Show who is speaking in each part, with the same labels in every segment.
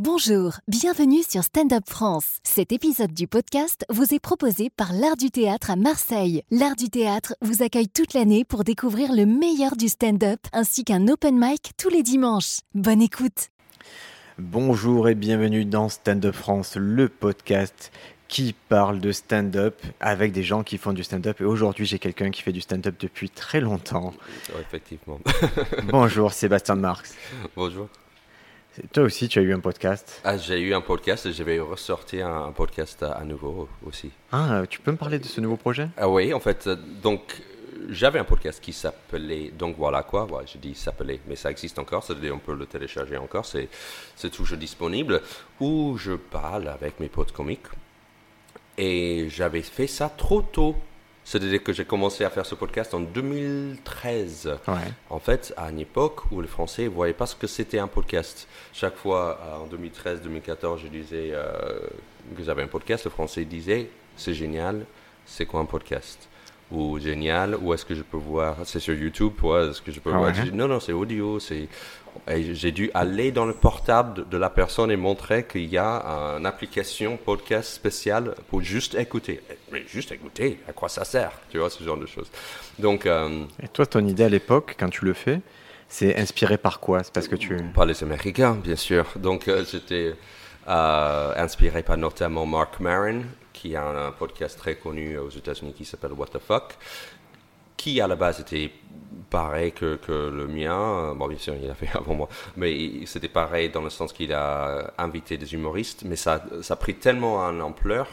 Speaker 1: Bonjour, bienvenue sur Stand Up France. Cet épisode du podcast vous est proposé par l'Art du théâtre à Marseille. L'Art du théâtre vous accueille toute l'année pour découvrir le meilleur du stand-up ainsi qu'un open mic tous les dimanches. Bonne écoute.
Speaker 2: Bonjour et bienvenue dans Stand Up France, le podcast qui parle de stand-up avec des gens qui font du stand-up. Et aujourd'hui, j'ai quelqu'un qui fait du stand-up depuis très longtemps.
Speaker 3: effectivement.
Speaker 2: Bonjour, Sébastien Marx.
Speaker 3: Bonjour.
Speaker 2: Toi aussi, tu as eu un podcast
Speaker 3: ah, J'ai eu un podcast et je vais ressortir un podcast à, nouveau aussi.
Speaker 2: Ah, tu peux me parler de ce nouveau projet?
Speaker 3: Ah, Oui, en fait, euh, donc j'avais un podcast qui s'appelait Donc voilà quoi, ouais, je dis s'appelait, mais ça existe encore, c'est-à-dire on peut le télécharger encore, c'est, c'est toujours disponible, où je parle avec mes potes comiques. Et j'avais fait ça trop tôt c'est-à-dire que j'ai commencé à faire ce podcast en 2013. En fait, à une époque où les Français ne voyaient pas ce que c'était un podcast. Chaque fois, euh, en 2013-2014, je disais euh, que j'avais un podcast, le Français disait c'est génial, c'est quoi un podcast? Ou génial, où est-ce que je peux voir? C'est sur YouTube, est-ce que je peux ah voir? Non, non, c'est audio, c'est j'ai dû aller dans le portable de la personne et montrer qu'il y a une application podcast spéciale pour juste écouter. Mais juste écouter, à quoi ça sert Tu vois, ce genre de choses. Donc,
Speaker 2: euh, et toi, ton idée à l'époque, quand tu le fais, c'est inspiré par quoi? C'est parce que tu...
Speaker 3: Par les Américains, bien sûr. Donc, euh, j'étais euh, inspiré par notamment Mark Maron, qui a un podcast très connu aux États-Unis qui s'appelle What the Fuck, qui à la base était pareil que, que, le mien. Bon, bien sûr, il a fait avant moi, mais c'était pareil dans le sens qu'il a invité des humoristes, mais ça, ça a pris tellement en ampleur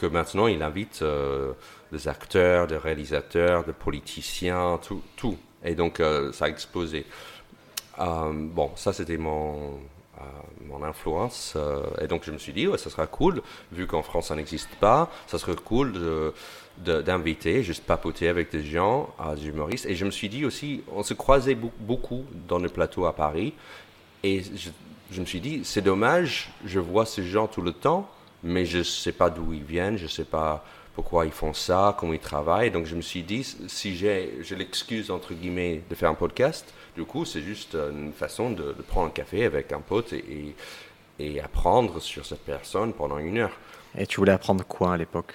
Speaker 3: que maintenant il invite euh, des acteurs, des réalisateurs, des politiciens, tout. tout. Et donc euh, ça a explosé. Euh, bon, ça c'était mon, mon influence. et donc je me suis dit, ouais, ça sera cool, vu qu'en France ça n'existe pas, ça serait cool d'inviter, juste papoter avec des gens, des humoristes. Et je me suis dit aussi, on se croisait beaucoup dans le plateau à Paris. Et je, me suis dit, c'est dommage, je vois ces gens tout le temps, mais je ne sais pas d'où ils viennent, je ne sais pas pourquoi ils font ça, comment ils travaillent. Donc je me suis dit, si j'ai l'excuse, entre guillemets, de faire un podcast, du coup, c'est juste une façon de, prendre un café avec un pote et, et apprendre sur cette personne pendant une heure.
Speaker 2: Et tu voulais apprendre quoi à l'époque?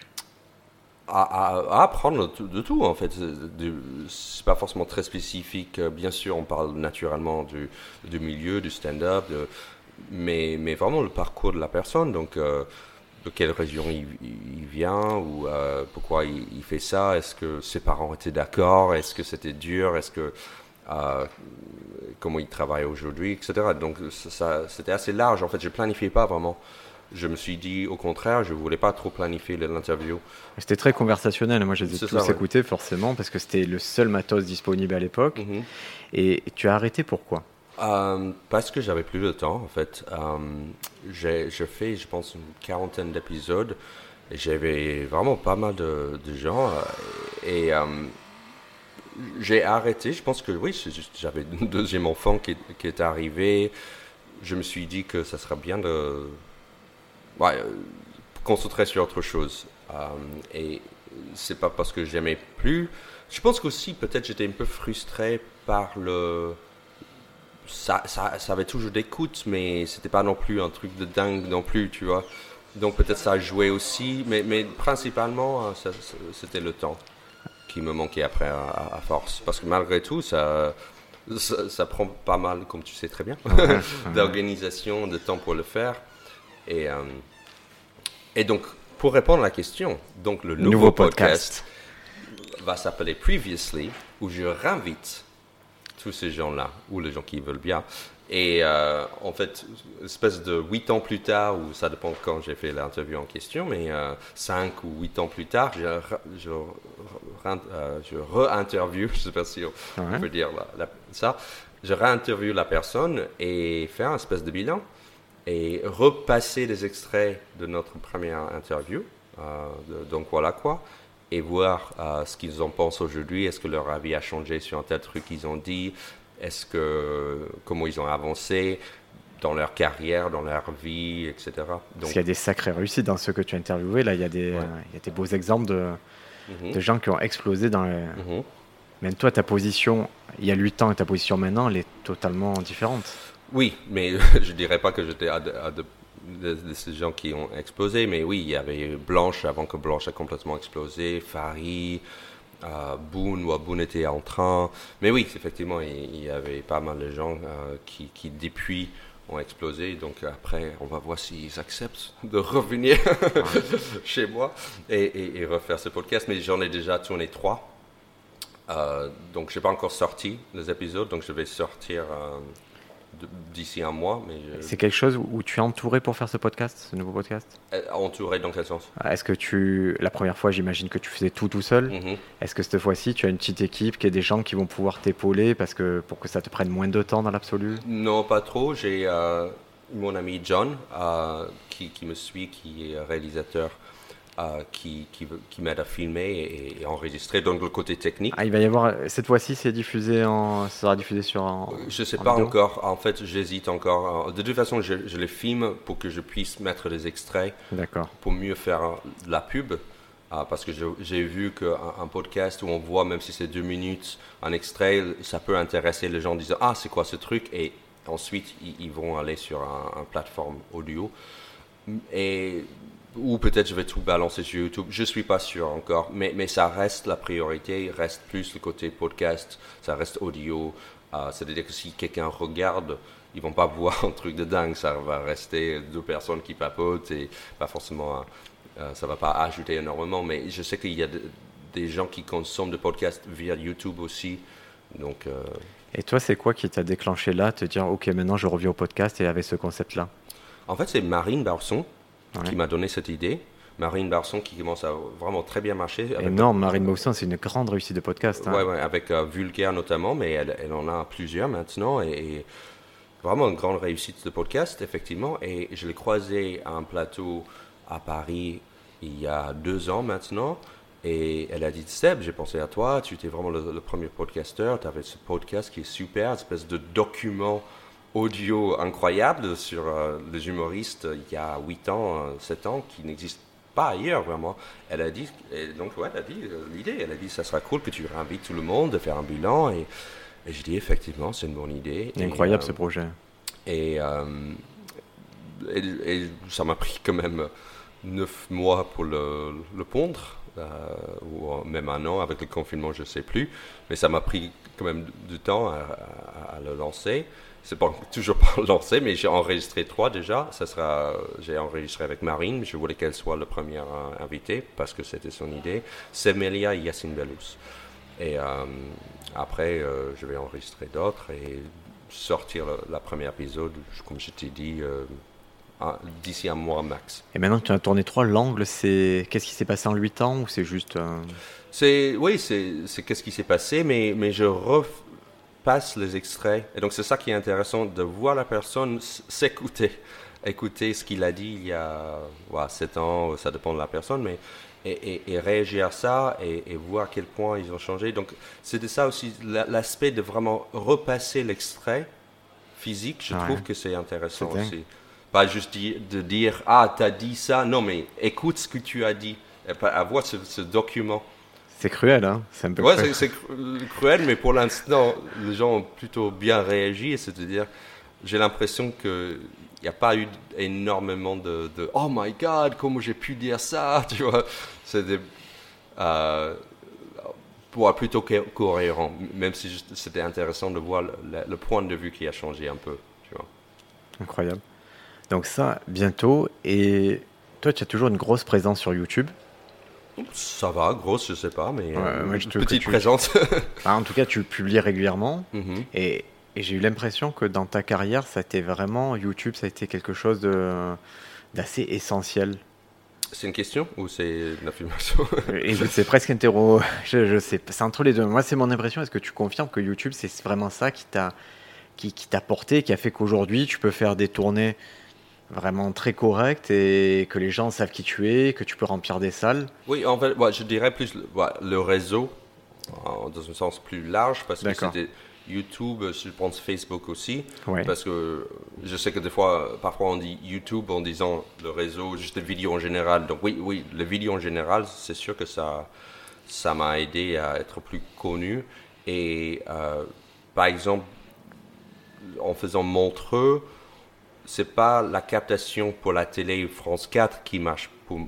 Speaker 3: À, apprendre de tout en fait. C'est pas forcément très spécifique. Bien sûr, on parle naturellement du, du milieu, du stand-up, mais, mais vraiment le parcours de la personne. Donc, euh, de quelle région il, vient ou euh, pourquoi il, fait ça? Est-ce que ses parents étaient d'accord? Est-ce que c'était dur? Est-ce que euh, comment il travaille aujourd'hui, etc. Donc, ça, c'était assez large. En fait, je planifiais pas vraiment je me suis dit, au contraire, je ne voulais pas trop planifier l'interview.
Speaker 2: C'était très conversationnel. Moi, je les ai tous écoutés, forcément, parce que c'était le seul matos disponible à l'époque. Mhm. Et tu as arrêté pourquoi?
Speaker 3: Euh, Parce que j'avais plus de temps, en fait. Euh, j'ai fait, je pense, une quarantaine d'épisodes. J'avais vraiment pas mal de, gens. Euh, et j'ai arrêté. Je pense que oui, j'avais un deuxième enfant qui, qui est arrivé. Je me suis dit que ça serait bien de ouais, concentrer sur autre chose. Euh, et c'est pas parce que j'aimais plus. Je pense qu'aussi, peut-être, j'étais un peu frustré par le. Ça, ça, ça avait toujours d'écoute, mais c'était pas non plus un truc de dingue non plus, tu vois. Donc peut-être ça a joué aussi, mais, mais principalement, euh, c'était le temps qui me manquait après à, force. Parce que malgré tout, ça, ça, prend pas mal, comme tu sais très bien, d'organisation, de temps pour le faire. Et, euh, et donc, pour répondre à la question, donc le nouveau, podcast, va s'appeler Previously, où je réinvite tous ces gens-là, ou les gens qui veulent bien. Et euh, en fait, espèce de huit ans plus tard, ou ça dépend quand j'ai fait l'interview en question, mais euh, cinq ou huit ans plus tard, je, je, je re-interview, je ne sais pas si on peut dire ça, je réinterview la personne et faire un espèce de bilan et repasser des extraits de notre première interview. Euh, donc voilà quoi. Et voir euh, ce qu'ils en pensent aujourd'hui. Est-ce que leur avis a changé sur un tel truc qu'ils ont dit? Est-ce que comment ils ont avancé dans leur carrière, dans leur vie, etc.
Speaker 2: Donc, Parce qu'il y a des sacrées réussites dans ce que tu as interviewé. Là, il y a des, il y a des beaux exemples de, mhm. de, gens qui ont explosé dans les... Mhm. Même toi, ta position, il y a 8 ans et ta position maintenant, elle est totalement différente.
Speaker 3: Oui, mais je dirais pas que j'étais à, de, à de- de- de ces gens qui ont explosé, mais oui, il y avait Blanche avant que Blanche a complètement explosé, Farid, euh, Boone, ou était en train. Mais oui, effectivement, il, y avait pas mal de gens euh, qui, qui depuis ont explosé. Donc après, on va voir s'ils acceptent de revenir chez moi et, refaire ce podcast. Mais j'en ai déjà tourné trois. Euh, donc, je n'ai pas encore sorti les épisodes, donc je vais sortir euh, d'ici un mois. Mais je-
Speaker 2: C'est quelque chose où tu es entouré pour faire ce podcast, ce nouveau podcast
Speaker 3: Euh, entouré dans quel sens?
Speaker 2: Est-ce que tu, la première fois, j'imagine que tu faisais tout tout seul.
Speaker 3: Mhm.
Speaker 2: Est-ce que cette fois-ci, tu as une petite équipe, qui est des gens qui vont pouvoir t'épauler parce que pour que ça te prenne moins de temps dans l'absolu?
Speaker 3: Non, pas trop. J'ai euh, mon ami John euh, qui, qui me suit, qui est réalisateur, euh, qui, qui, qui m'aide à filmer et, et enregistrer. Donc le côté technique.
Speaker 2: Ah, il va y avoir. Cette fois-ci, c'est diffusé en. Ça sera diffusé sur. En,
Speaker 3: Je sais
Speaker 2: en
Speaker 3: pas
Speaker 2: vidéo
Speaker 3: encore. En fait, j'hésite encore. De toute façon, je, je les filme pour que je puisse mettre des extraits
Speaker 2: D'accord.
Speaker 3: pour mieux faire euh, de la pub. Parce que j'ai vu qu'un un podcast où on voit, même si c'est deux minutes, un extrait, ça peut intéresser les gens en disant Ah, c'est quoi ce truc? Et ensuite, ils, ils vont aller sur un, un plateforme audio. Et, ou peut-être je vais tout balancer sur YouTube. Je suis pas sûr encore. Mais, mais ça reste la priorité. Il reste plus le côté podcast. Ça reste audio. Ah, C'est-à-dire que si quelqu'un regarde, ils vont pas voir un truc de dingue. Ça va rester deux personnes qui papotent et pas forcément. euh, ça va pas ajouter énormément. Mais je sais qu'il y a de- des gens qui consomment des podcasts via YouTube aussi. Donc, euh,
Speaker 2: Et toi, c'est quoi qui t'a déclenché là, te dire, ok, maintenant je reviens au podcast et avec ce concept-là?
Speaker 3: En fait, c'est Marine Barson
Speaker 2: Ouais.
Speaker 3: qui m'a donné cette idée. Marine Barson qui commence à vraiment très bien marcher. avec-
Speaker 2: Énorme, Marine Maussan, c'est une grande réussite de podcast. hein.
Speaker 3: Ouais, ouais, avec euh, Vulgaire notamment, mais elle, elle en a plusieurs maintenant et, et vraiment une grande réussite de podcast, effectivement. Et je l'ai croisée à un plateau à Paris il y a deux ans maintenant. Et elle a dit Seb, j'ai pensé à toi, tu étais vraiment le, le premier podcasteur, tu avais ce podcast qui est super, une espèce de document audio incroyable sur euh, les humoristes il y a 8 ans, euh, 7 ans, qui n'existe pas ailleurs vraiment. Elle a dit, et donc ouais, elle a dit euh, l'idée, elle a dit ça sera cool que tu invites tout le monde de faire un bilan et, et je dis effectivement c'est une bonne idée. Et,
Speaker 2: Incroyable
Speaker 3: euh,
Speaker 2: ce projet.
Speaker 3: et, euh, ça m'a pris quand même neuf mois pour le, le pondre, euh, ou même un an avec le confinement, je ne sais plus. Mais ça m'a pris quand même du temps à, à- à le lancer. C'est pas toujours pas lancé, mais j'ai enregistré trois déjà. Ça sera, j'ai enregistré avec Marine. Je voulais qu'elle soit la première euh, invitée parce que c'était son idée. Semelia et Yacine Bellous. Et euh, après, euh, je vais enregistrer d'autres et sortir le, la première épisode, comme je t'ai dit, euh, un- d'ici un mois max.
Speaker 2: Et maintenant que tu as tourné trois, l'angle, c'est. Qu'est-ce qui s'est passé en 8 ans ou c'est juste. euh,
Speaker 3: C'est, oui, c'est, c'est qu'est-ce qui s'est passé, mais, mais je repasse les extraits. Et donc, c'est ça qui est intéressant, de voir la personne s'écouter, écouter ce qu'il a dit il y a ouais, 7 ans, ça dépend de la personne, mais et, et- et réagir à ça et, et voir à quel point ils ont changé. Donc, c'était ça aussi, la- l'aspect de vraiment repasser l'extrait physique, je
Speaker 2: Ouais.
Speaker 3: trouve que c'est intéressant
Speaker 2: C'est
Speaker 3: aussi. Pas juste de dire, ah, t'as dit ça, non, mais écoute ce que tu as dit, et pas avoir ce- ce document.
Speaker 2: C'est cruel, hein C'est un peu
Speaker 3: Ouais,
Speaker 2: cruel.
Speaker 3: c'est c'est cru- cruel, mais pour l'instant, les gens ont plutôt bien réagi. C'est-à-dire, j'ai l'impression qu'il n'y a pas eu énormément de, de Oh my God, comment j'ai pu dire ça Tu vois, c'est des. Euh, plutôt co- cohérent, même si c'était intéressant de voir le, le- le point de vue qui a changé un peu. Tu vois.
Speaker 2: Incroyable. Donc, ça, bientôt. Et toi, tu as toujours une grosse présence sur YouTube.
Speaker 3: Ça va, grosse, je sais pas, mais
Speaker 2: Ouais,
Speaker 3: euh,
Speaker 2: je
Speaker 3: petite
Speaker 2: tu-
Speaker 3: présence.
Speaker 2: Enfin, en tout cas, tu publies régulièrement.
Speaker 3: Mhm.
Speaker 2: Et, et j'ai eu l'impression que dans ta carrière, ça a été vraiment. YouTube, ça a été quelque chose d'assez essentiel.
Speaker 3: C'est une question ou c'est une affirmation?
Speaker 2: Et c'est presque interro. Je, je sais, c'est entre les deux. Moi, c'est mon impression. Est-ce que tu confirmes que YouTube, c'est vraiment ça qui t'a qui, qui t'a porté, qui a fait qu'aujourd'hui, tu peux faire des tournées vraiment très correctes et que les gens savent qui tu es, que tu peux remplir des salles
Speaker 3: Oui, en fait, ouais, je dirais plus le, ouais, le réseau, en- dans un sens plus large, parce que c'était YouTube, je pense Facebook aussi,
Speaker 2: Ouais.
Speaker 3: parce que je sais que des fois, parfois on dit YouTube en disant le réseau, juste les vidéos en général. Donc oui, oui, les vidéos en général, c'est sûr que ça, ça m'a aidé à être plus connu. Et euh, par exemple, en faisant Montreux, c'est pas la captation pour la télé France 4 qui marche, pour,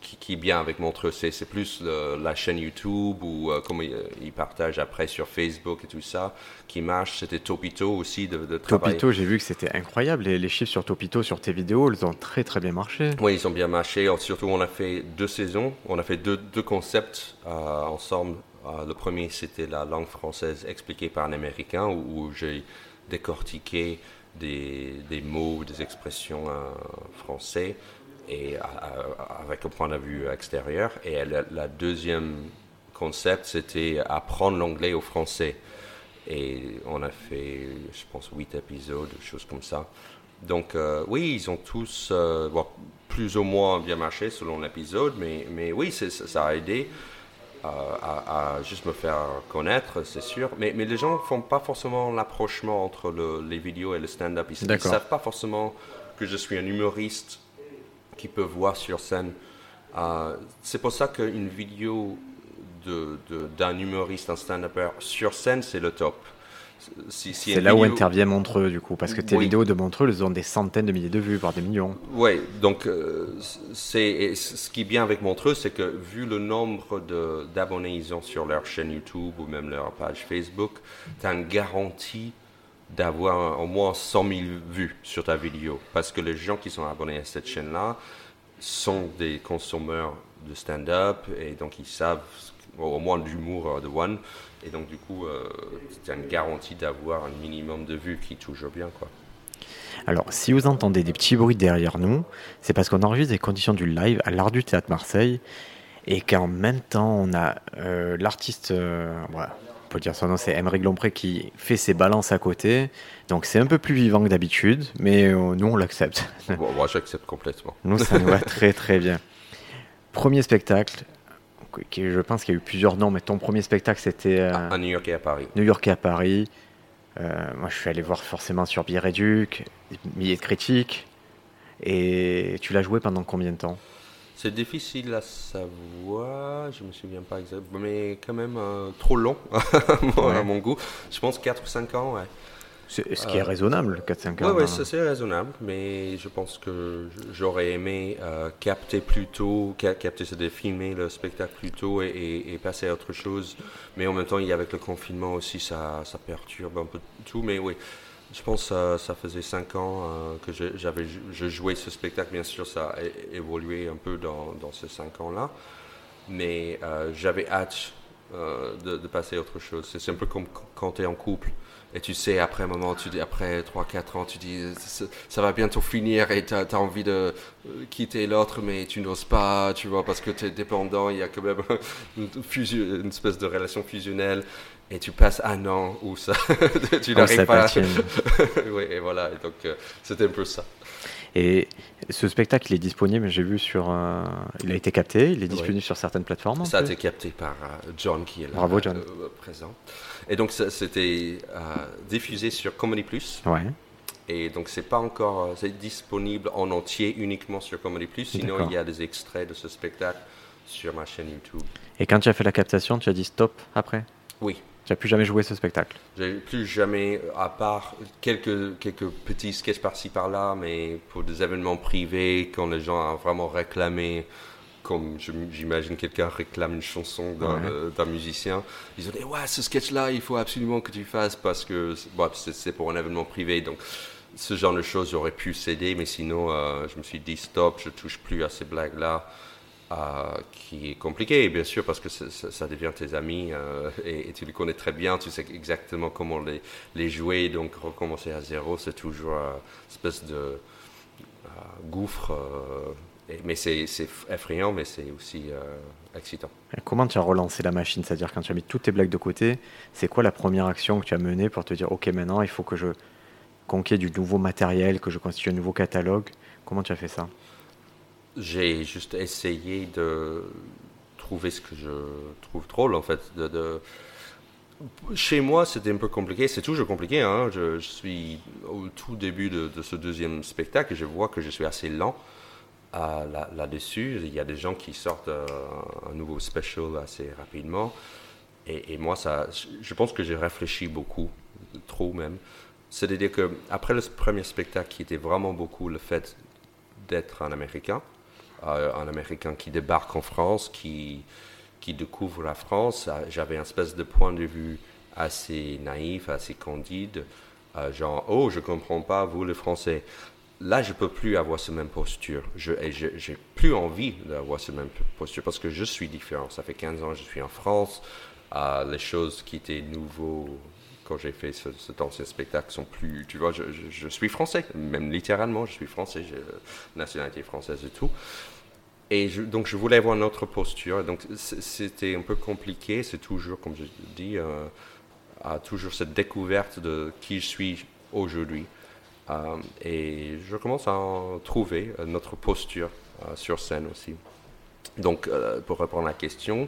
Speaker 3: qui, qui est bien avec Montreux, c'est plus la chaîne YouTube ou euh, comme ils, partagent après sur Facebook et tout ça qui marche. C'était Topito aussi de, de travailler.
Speaker 2: Topito, j'ai vu que c'était incroyable. Les, les, chiffres sur Topito, sur tes vidéos, ils ont très très bien marché.
Speaker 3: Oui, ils ont bien marché. Surtout, on a fait deux saisons, on a fait deux, deux concepts euh, ensemble. Euh, le premier, c'était la langue française expliquée par un Américain où, où j'ai décortiqué des, des, mots, des expressions euh, français et avec un point de vue extérieur. Et la, deuxième concept, c'était apprendre l'anglais au français. Et on a fait, je pense, huit épisodes, choses comme ça. Donc, euh, oui, ils ont tous euh, plus ou moins bien marché selon l'épisode, mais, mais oui, ça a aidé à, à, juste me faire connaître, c'est sûr. Mais, mais les gens ne font pas forcément l'approchement entre le, les vidéos et le stand-up. Ils ne savent pas forcément que je suis un humoriste qui peut voir sur scène. Euh, c'est pour ça qu'une vidéo d'un de, humoriste, un stand-upper sur scène, c'est le top.
Speaker 2: Si, si c'est là vidéo... où intervient Montreux, du coup, parce que tes oui. vidéos de Montreux, elles ont des centaines de milliers de vues, voire des millions.
Speaker 3: Oui, donc euh, c'est ce qui est bien avec Montreux, c'est que vu le nombre d'abonnés ils ont sur leur chaîne YouTube ou même leur page Facebook, tu as une garantie d'avoir au moins 100 000 vues sur ta vidéo. Parce que les gens qui sont abonnés à cette chaîne-là sont des consommateurs de stand-up et donc ils savent au moins l'humour de One. Et donc, du coup, euh, c'est une garantie d'avoir un minimum de vues qui toujours bien. Quoi.
Speaker 2: Alors, si vous entendez des petits bruits derrière nous, c'est parce qu'on enregistre des conditions du live à l'Art du Théâtre Marseille et qu'en même temps, on a euh, l'artiste, euh, voilà, on peut dire son nom, c'est Emery Lompré qui fait ses balances à côté. Donc, c'est un peu plus vivant que d'habitude, mais euh, nous, on l'accepte.
Speaker 3: Bon, moi, j'accepte complètement.
Speaker 2: Nous, ça nous va très, très bien. Premier spectacle, qui, je pense qu'il y a eu plusieurs noms, mais ton premier spectacle c'était
Speaker 3: euh, à New York et à Paris.
Speaker 2: New York et à Paris. Euh, moi, je suis allé voir forcément sur Billet Réduc, milliers de critiques. Et tu l'as joué pendant combien de temps?
Speaker 3: C'est difficile à savoir, je me souviens pas exactement, mais quand même euh, trop long ouais. à mon goût. Je pense 4 ou 5 ans, ouais.
Speaker 2: Ce qui est raisonnable, 4-5 ans.
Speaker 3: Oui, ouais, c'est raisonnable, mais je pense que j'aurais aimé euh, capter plus tôt, capter, c'est de filmer le spectacle plus tôt et, et, et, passer à autre chose. Mais en même temps, avec le confinement aussi, ça, ça perturbe un peu tout. Mais oui, je pense que ça, ça faisait 5 ans euh, que j'avais je jouais ce spectacle. Bien sûr, ça a évolué un peu dans, dans ces 5 ans-là. Mais euh, j'avais hâte euh, de, de, passer à autre chose. C'est un peu comme quand tu es en couple. Et tu sais, après un moment, tu dis, après 3-4 ans, tu dis, ça, va bientôt finir et tu as, as, envie de euh, quitter l'autre, mais tu n'oses pas, tu vois, parce que tu es dépendant, il y a quand même une, fusion, une, espèce de relation fusionnelle. Et tu passes un an où ça, tu n'arrives pas. oui, et voilà, et donc euh, c'était un peu ça.
Speaker 2: Et ce spectacle, il est disponible, j'ai vu sur. Euh, il a été capté, il est disponible oui. sur certaines plateformes.
Speaker 3: Ça a été capté par euh, John qui est là
Speaker 2: Bravo, John.
Speaker 3: Euh, présent. Et donc, c'était euh, diffusé sur Comedy Plus.
Speaker 2: Ouais.
Speaker 3: Et donc, c'est pas encore. C'est disponible en entier uniquement sur Comedy Plus. Sinon, il y a des extraits de ce spectacle sur ma chaîne YouTube.
Speaker 2: Et quand tu as fait la captation, tu as dit stop après?
Speaker 3: Oui.
Speaker 2: Tu n'as plus jamais joué ce spectacle
Speaker 3: J'ai plus jamais, à part quelques, quelques petits sketchs par-ci par-là, mais pour des événements privés, quand les gens ont vraiment réclamé, comme j'imagine quelqu'un réclame une chanson d'un ouais. euh, musicien, ils ont dit Ouais, ce sketch-là, il faut absolument que tu fasses parce que bon, c'est pour un événement privé. Donc, ce genre de choses, j'aurais pu céder, mais sinon, euh, je me suis dit Stop, je touche plus à ces blagues-là. Euh, qui est compliqué, bien sûr, parce que ça, devient tes amis euh, et, tu les connais très bien, tu sais exactement comment les, jouer, donc recommencer à zéro, c'est toujours une espèce de euh, gouffre, et, mais c'est effrayant, mais c'est aussi excitant.
Speaker 2: Comment tu as relancé la machine? C'est-à-dire quand tu as mis toutes tes blagues de côté, c'est quoi la première action que tu as menée pour te dire, ok, maintenant il faut que je conquiers du nouveau matériel, que je constitue un nouveau catalogue? Comment tu as fait ça?
Speaker 3: J'ai juste essayé de trouver ce que je trouve drôle, en fait. Chez moi, c'était un peu compliqué. C'est toujours compliqué. Hein? Je, suis au tout début de, ce deuxième spectacle et je vois que je suis assez lent là-dessus. Là Il y a des gens qui sortent euh, un nouveau special assez rapidement. Et, et, moi, ça, je pense que j'ai réfléchi beaucoup, trop même. C'est-à-dire que après le premier spectacle, qui était vraiment beaucoup le fait d'être un Américain, un Américain qui débarque en France, qui, qui découvre la France, euh, j'avais un espèce de point de vue assez naïf, assez candide, euh, genre oh je comprends pas vous les Français. Là je peux plus avoir cette même posture. Je j'ai plus envie d'avoir cette même posture parce que je suis différent. Ça fait 15 ans que je suis en France. les choses qui étaient nouveaux quand j'ai fait ce, cet ancien spectacle sont plus. Tu vois, je, suis français, même littéralement, je suis français, j'ai nationalité française et tout. Et donc je voulais avoir une autre posture. Donc c'était un peu compliqué. C'est toujours, comme je dis, euh, toujours cette découverte de qui je suis aujourd'hui. Euh, et je commence à en trouver euh, notre posture sur scène aussi. Donc pour répondre à la question,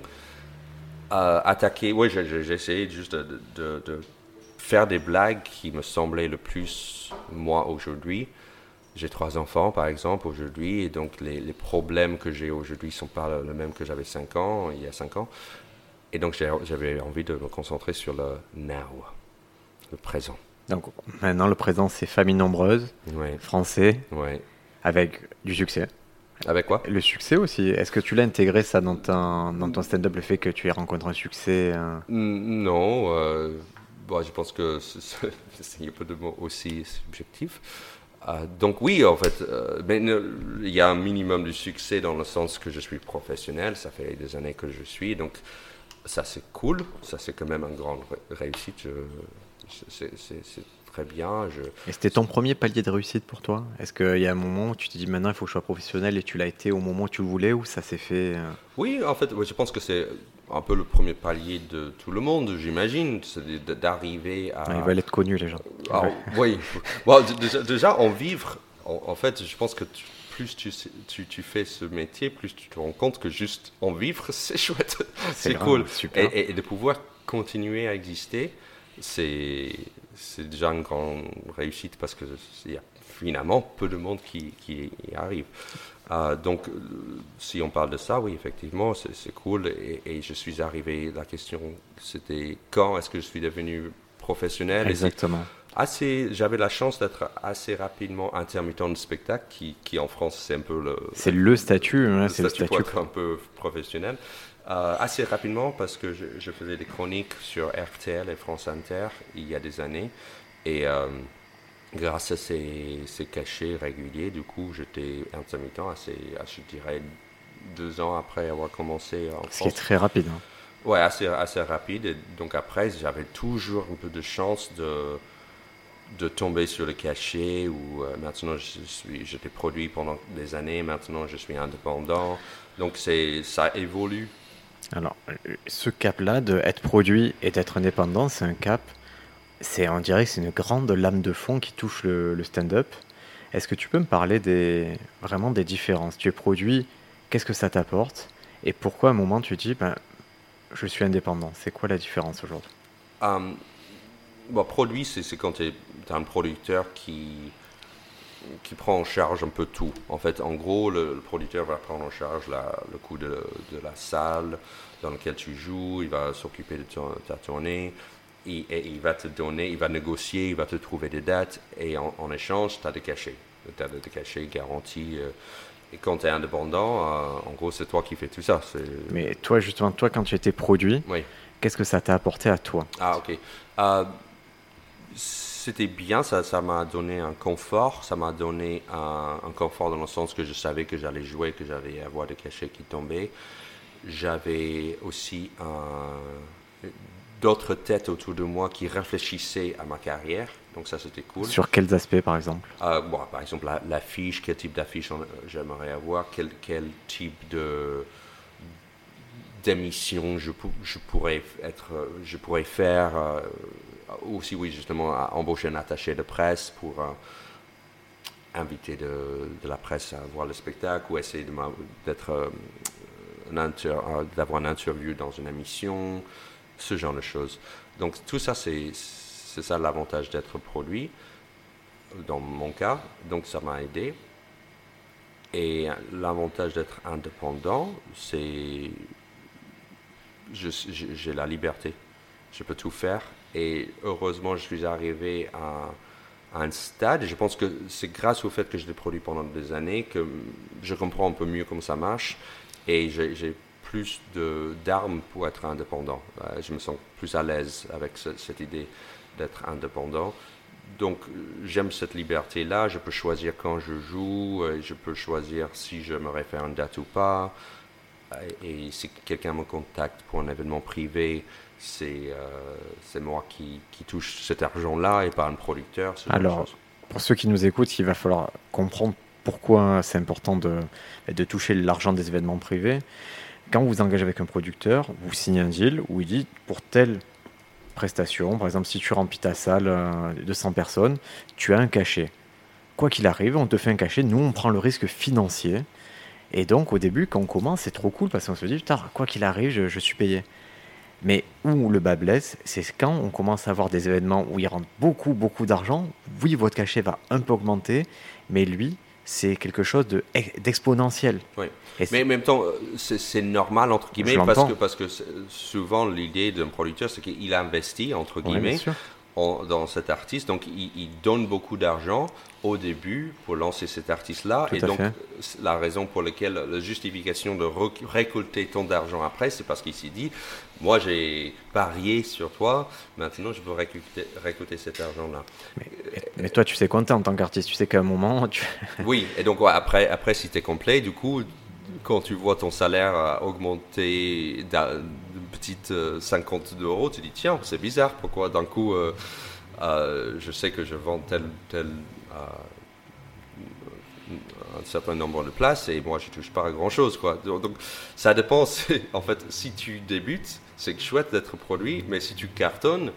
Speaker 3: attaquer, oui, essayé juste de faire des blagues qui me semblaient le plus moi aujourd'hui. J'ai trois enfants, par exemple, aujourd'hui, et donc les, problèmes que j'ai aujourd'hui ne sont pas les mêmes que j'avais cinq ans, il y a cinq ans. Et donc j'avais envie de me concentrer sur le now, le présent.
Speaker 2: Donc maintenant, le présent, c'est famille nombreuse, français, avec du succès.
Speaker 3: Avec quoi?
Speaker 2: Le succès aussi. Est-ce que tu l'as intégré ça dans, dans ton stand-up, le fait que tu aies rencontré un succès euh?
Speaker 3: Non, euh, bon, je pense que y a peu de mots aussi subjectifs. Euh, donc oui, en fait, euh, il y a un minimum de succès dans le sens que je suis professionnel, ça fait des années que je suis, donc ça c'est cool, ça c'est quand même une grande réussite, c'est très bien. Je...
Speaker 2: Et c'était ton premier palier de réussite pour toi? Est-ce qu'il y a un moment où tu te dis maintenant il faut que je sois professionnel et tu l'as été au moment où tu le voulais ou ça s'est fait euh?
Speaker 3: Oui, en fait, je pense que c'est un peu le premier palier de tout le monde, j'imagine, c'est d'arriver à.
Speaker 2: Ah, ils veulent être connus, les gens.
Speaker 3: Ah, oui. déjà, en vivre, en, fait, je pense que plus tu, tu, tu, fais ce métier, plus tu te rends compte que juste en vivre, c'est chouette, c'est cool. Et, et, de pouvoir continuer à exister, c'est déjà une grande réussite parce que y a finalement peu de monde qui, qui y arrive. Euh, donc, si on parle de ça, oui, effectivement, c'est cool. Et, je suis arrivé, la question, c'était quand est-ce que je suis devenu professionnel?
Speaker 2: Exactement.
Speaker 3: Assez, j'avais la chance d'être assez rapidement intermittent de spectacle, qui, qui en France, c'est un peu le...
Speaker 2: C'est le statut, hein, c'est le statut.
Speaker 3: un peu professionnel. Euh, assez rapidement, parce que je, je, faisais des chroniques sur RTL et France Inter il y a des années. Et... Euh, grâce à ces, cachets réguliers, du coup, j'étais intermittent assez, je dirais, deux ans après avoir commencé en
Speaker 2: Ce qui est très rapide. Hein.
Speaker 3: Ouais, assez, assez rapide. Et donc après, j'avais toujours un peu de chance de, de tomber sur le cachet où euh, maintenant je suis, j'étais produit pendant des années, maintenant je suis indépendant. Donc c'est, ça évolue.
Speaker 2: Alors, ce cap-là de être produit et d'être indépendant, c'est un cap c'est, on dirait que c'est une grande lame de fond qui touche le, stand-up. Est-ce que tu peux me parler des, vraiment des différences? Tu es produit, qu'est-ce que ça t'apporte? Et pourquoi à un moment tu dis, ben, je suis indépendant? C'est quoi la différence aujourd'hui?
Speaker 3: Um, bon, Produit, c'est, quand tu es, un producteur qui, qui prend en charge un peu tout. En fait, en gros, le, producteur va prendre en charge le coût de, la salle dans laquelle tu joues, il va s'occuper de ta tournée, il, il va te donner, il va négocier, il va te trouver des dates et en, échange, tu as des cachets. Tu as des cachets garantis. Euh, et quand tu es indépendant, euh, en gros, c'est toi qui fais tout ça.
Speaker 2: Mais toi, justement, toi, quand tu étais produit, qu'est-ce que ça t'a apporté à toi?
Speaker 3: Ah, ok. Euh, c'était bien, ça m'a donné un confort. Ça m'a donné un, un, confort dans le sens que je savais que j'allais jouer, que j'allais avoir des cachets qui tombaient. J'avais aussi un d'autres têtes autour de moi qui réfléchissaient à ma carrière. Donc ça, c'était cool.
Speaker 2: Sur quels aspects, par exemple?
Speaker 3: Euh, bon, Par exemple, l'affiche, quel type d'affiche j'aimerais avoir, quel, quel type de d'émission je, je, pourrais être, je pourrais faire. Euh, aussi, oui, justement, embaucher un attaché de presse pour euh, inviter de, de, la presse à voir le spectacle ou essayer d'être d'avoir une interview dans une émission ce genre de choses. Donc tout ça, c'est ça l'avantage d'être produit, dans mon cas, donc ça m'a aidé. Et l'avantage d'être indépendant, c'est j'ai la liberté. Je peux tout faire. Et heureusement, je suis arrivé à un stade, je pense que c'est grâce au fait que je l'ai produit pendant des années que je comprends un peu mieux comment ça marche, et j'ai plus d'armes pour être indépendant. Euh, je me sens plus à l'aise avec cette idée d'être indépendant. Donc j'aime cette liberté-là, je peux choisir quand je joue, je peux choisir si je me réfère une date ou pas, et si quelqu'un me contacte pour un événement privé, c'est euh, moi qui, qui, touche cet argent-là et pas un producteur.
Speaker 2: Alors, pour ceux qui nous écoutent, il va falloir comprendre pourquoi c'est important de, de toucher l'argent des événements privés. Quand vous vous engagez avec un producteur, vous signez un deal où il dit pour telle prestation, par exemple si tu remplis ta salle euh, de 100 personnes, tu as un cachet. Quoi qu'il arrive, on te fait un cachet, nous on prend le risque financier. Et donc au début, quand on commence, c'est trop cool parce qu'on se dit, putain, quoi qu'il arrive, je, je suis payé. Mais où le bas blesse, c'est quand on commence à avoir des événements où il rentre beaucoup, beaucoup d'argent. Oui, votre cachet va un peu augmenter, mais lui, c'est quelque chose d'exponentiel.
Speaker 3: oui. Mais en même temps, euh, c'est normal, entre guillemets, parce que, parce que souvent l'idée d'un producteur, c'est qu'il investit, entre guillemets, dans cet artiste. Donc, il, donne beaucoup d'argent au début pour lancer cet artiste-là. Et donc, la raison pour laquelle la justification de récolter tant d'argent après, c'est parce qu'il s'est dit Moi, j'ai parié sur toi, maintenant je veux récolter, récolter cet argent-là.
Speaker 2: Mais, toi, tu sais compter en tant qu'artiste. Tu sais qu'à un moment. Tu...
Speaker 3: oui, et donc, après, après, si tu es complet, du coup, quand tu vois ton salaire augmenter petite 50 euh, euros, tu dis tiens, c'est bizarre, pourquoi d'un coup, euh, euh, je sais que je vends tel, tel un certain nombre de places et moi je touche pas à grand chose quoi. Donc, ça dépend. En fait, si tu débutes, c'est chouette d'être produit, mais si tu cartonnes,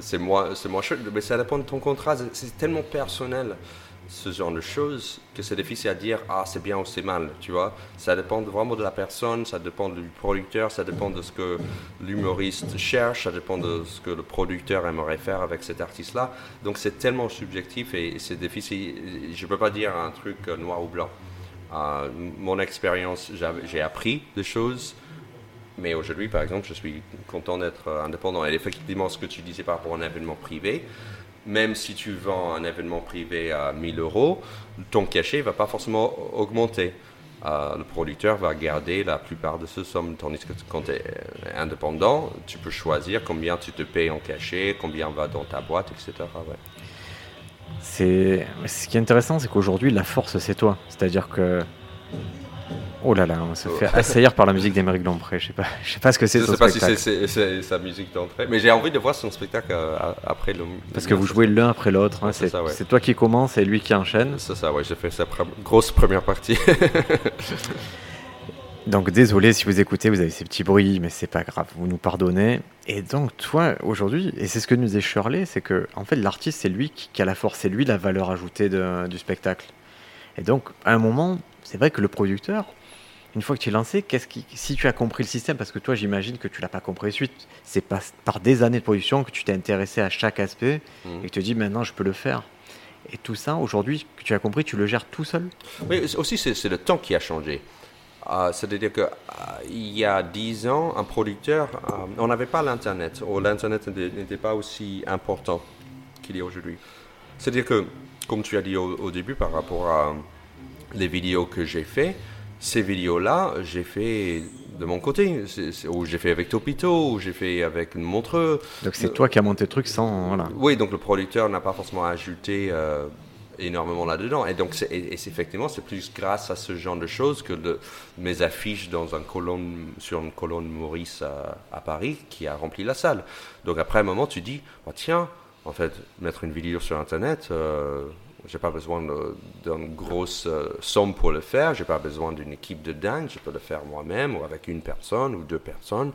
Speaker 3: c'est moins, c'est moins chouette. Mais ça dépend de ton contrat. C'est tellement personnel ce genre de choses que c'est difficile à dire ah c'est bien ou c'est mal tu vois. Ça dépend vraiment de la personne ça dépend du producteur ça dépend de ce que l'humoriste cherche ça dépend de ce que le producteur aimerait faire avec cet artiste là donc c'est tellement subjectif et c'est difficile je peux pas dire un truc noir ou blanc. Euh, mon expérience j'ai appris des choses mais aujourd'hui par exemple je suis content d'être indépendant. Et effectivement ce que tu disais par rapport à un événement privé même si tu vends un événement privé à 1000 euros, ton cachet ne va pas forcément augmenter. Euh, le producteur va garder la plupart de ce somme, tandis que quand tu es indépendant, tu peux choisir combien tu te payes en cachet, combien va dans ta boîte, etc.
Speaker 2: C'est ce qui est intéressant, c'est qu'aujourd'hui la force c'est toi. C'est-à-dire que Oh là là, on se fait assaillir par la musique d'Émeric Lompré. Je sais pas, je sais pas ce que c'est. Je sais pas si
Speaker 3: c'est sa musique d'entrée, mais j'ai envie de voir son spectacle euh, après le.
Speaker 2: Parce que vous jouez l'un après l'autre. Hein, c'est toi qui commence et lui qui enchaîne.
Speaker 3: C'est ça, ouais. J'ai fait sa grosse première partie.
Speaker 2: donc désolé si vous écoutez, vous avez ces petits bruits, mais c'est pas grave, vous nous pardonnez. Et donc toi aujourd'hui, et c'est ce que nous dit Shirley, c'est que en fait l'artiste c'est lui qui, a la force, c'est lui la valeur ajoutée du spectacle. Et donc à un moment, c'est vrai que le producteur, une fois que tu es lancé, qu'est-ce qui, si tu as compris le système, parce que toi, j'imagine que tu l'as pas compris suite, c'est pas par des années de production que tu t'es intéressé à chaque aspect mmh. et que tu te dis maintenant je peux le faire. Et tout ça, aujourd'hui, que tu as compris, tu le gères tout seul?
Speaker 3: Oui, aussi, c'est le temps qui a changé. Euh, c'est-à-dire qu'il euh, y a dix ans, un producteur, euh, on n'avait pas l'Internet, ou l'Internet n'était pas aussi important qu'il est aujourd'hui. C'est-à-dire que, comme tu as dit au, au, début par rapport à les vidéos que j'ai fait, ces vidéos-là, j'ai fait de mon côté, ou j'ai fait avec Topito, ou j'ai fait avec Montreux.
Speaker 2: Donc c'est toi qui as monté le truc sans. Voilà.
Speaker 3: Oui, donc le producteur n'a pas forcément ajouté euh, énormément là-dedans. Et donc, c'est, effectivement, c'est plus grâce à ce genre de choses que mes affiches dans un colonne, sur une colonne Maurice à, Paris qui a rempli la salle. Donc après un moment, tu dis, bah, tiens, en fait, mettre une vidéo sur Internet, euh, j'ai pas besoin d'une grosse euh, somme pour le faire. J'ai pas besoin d'une équipe de dingue. Je peux le faire moi-même ou avec une personne ou deux personnes.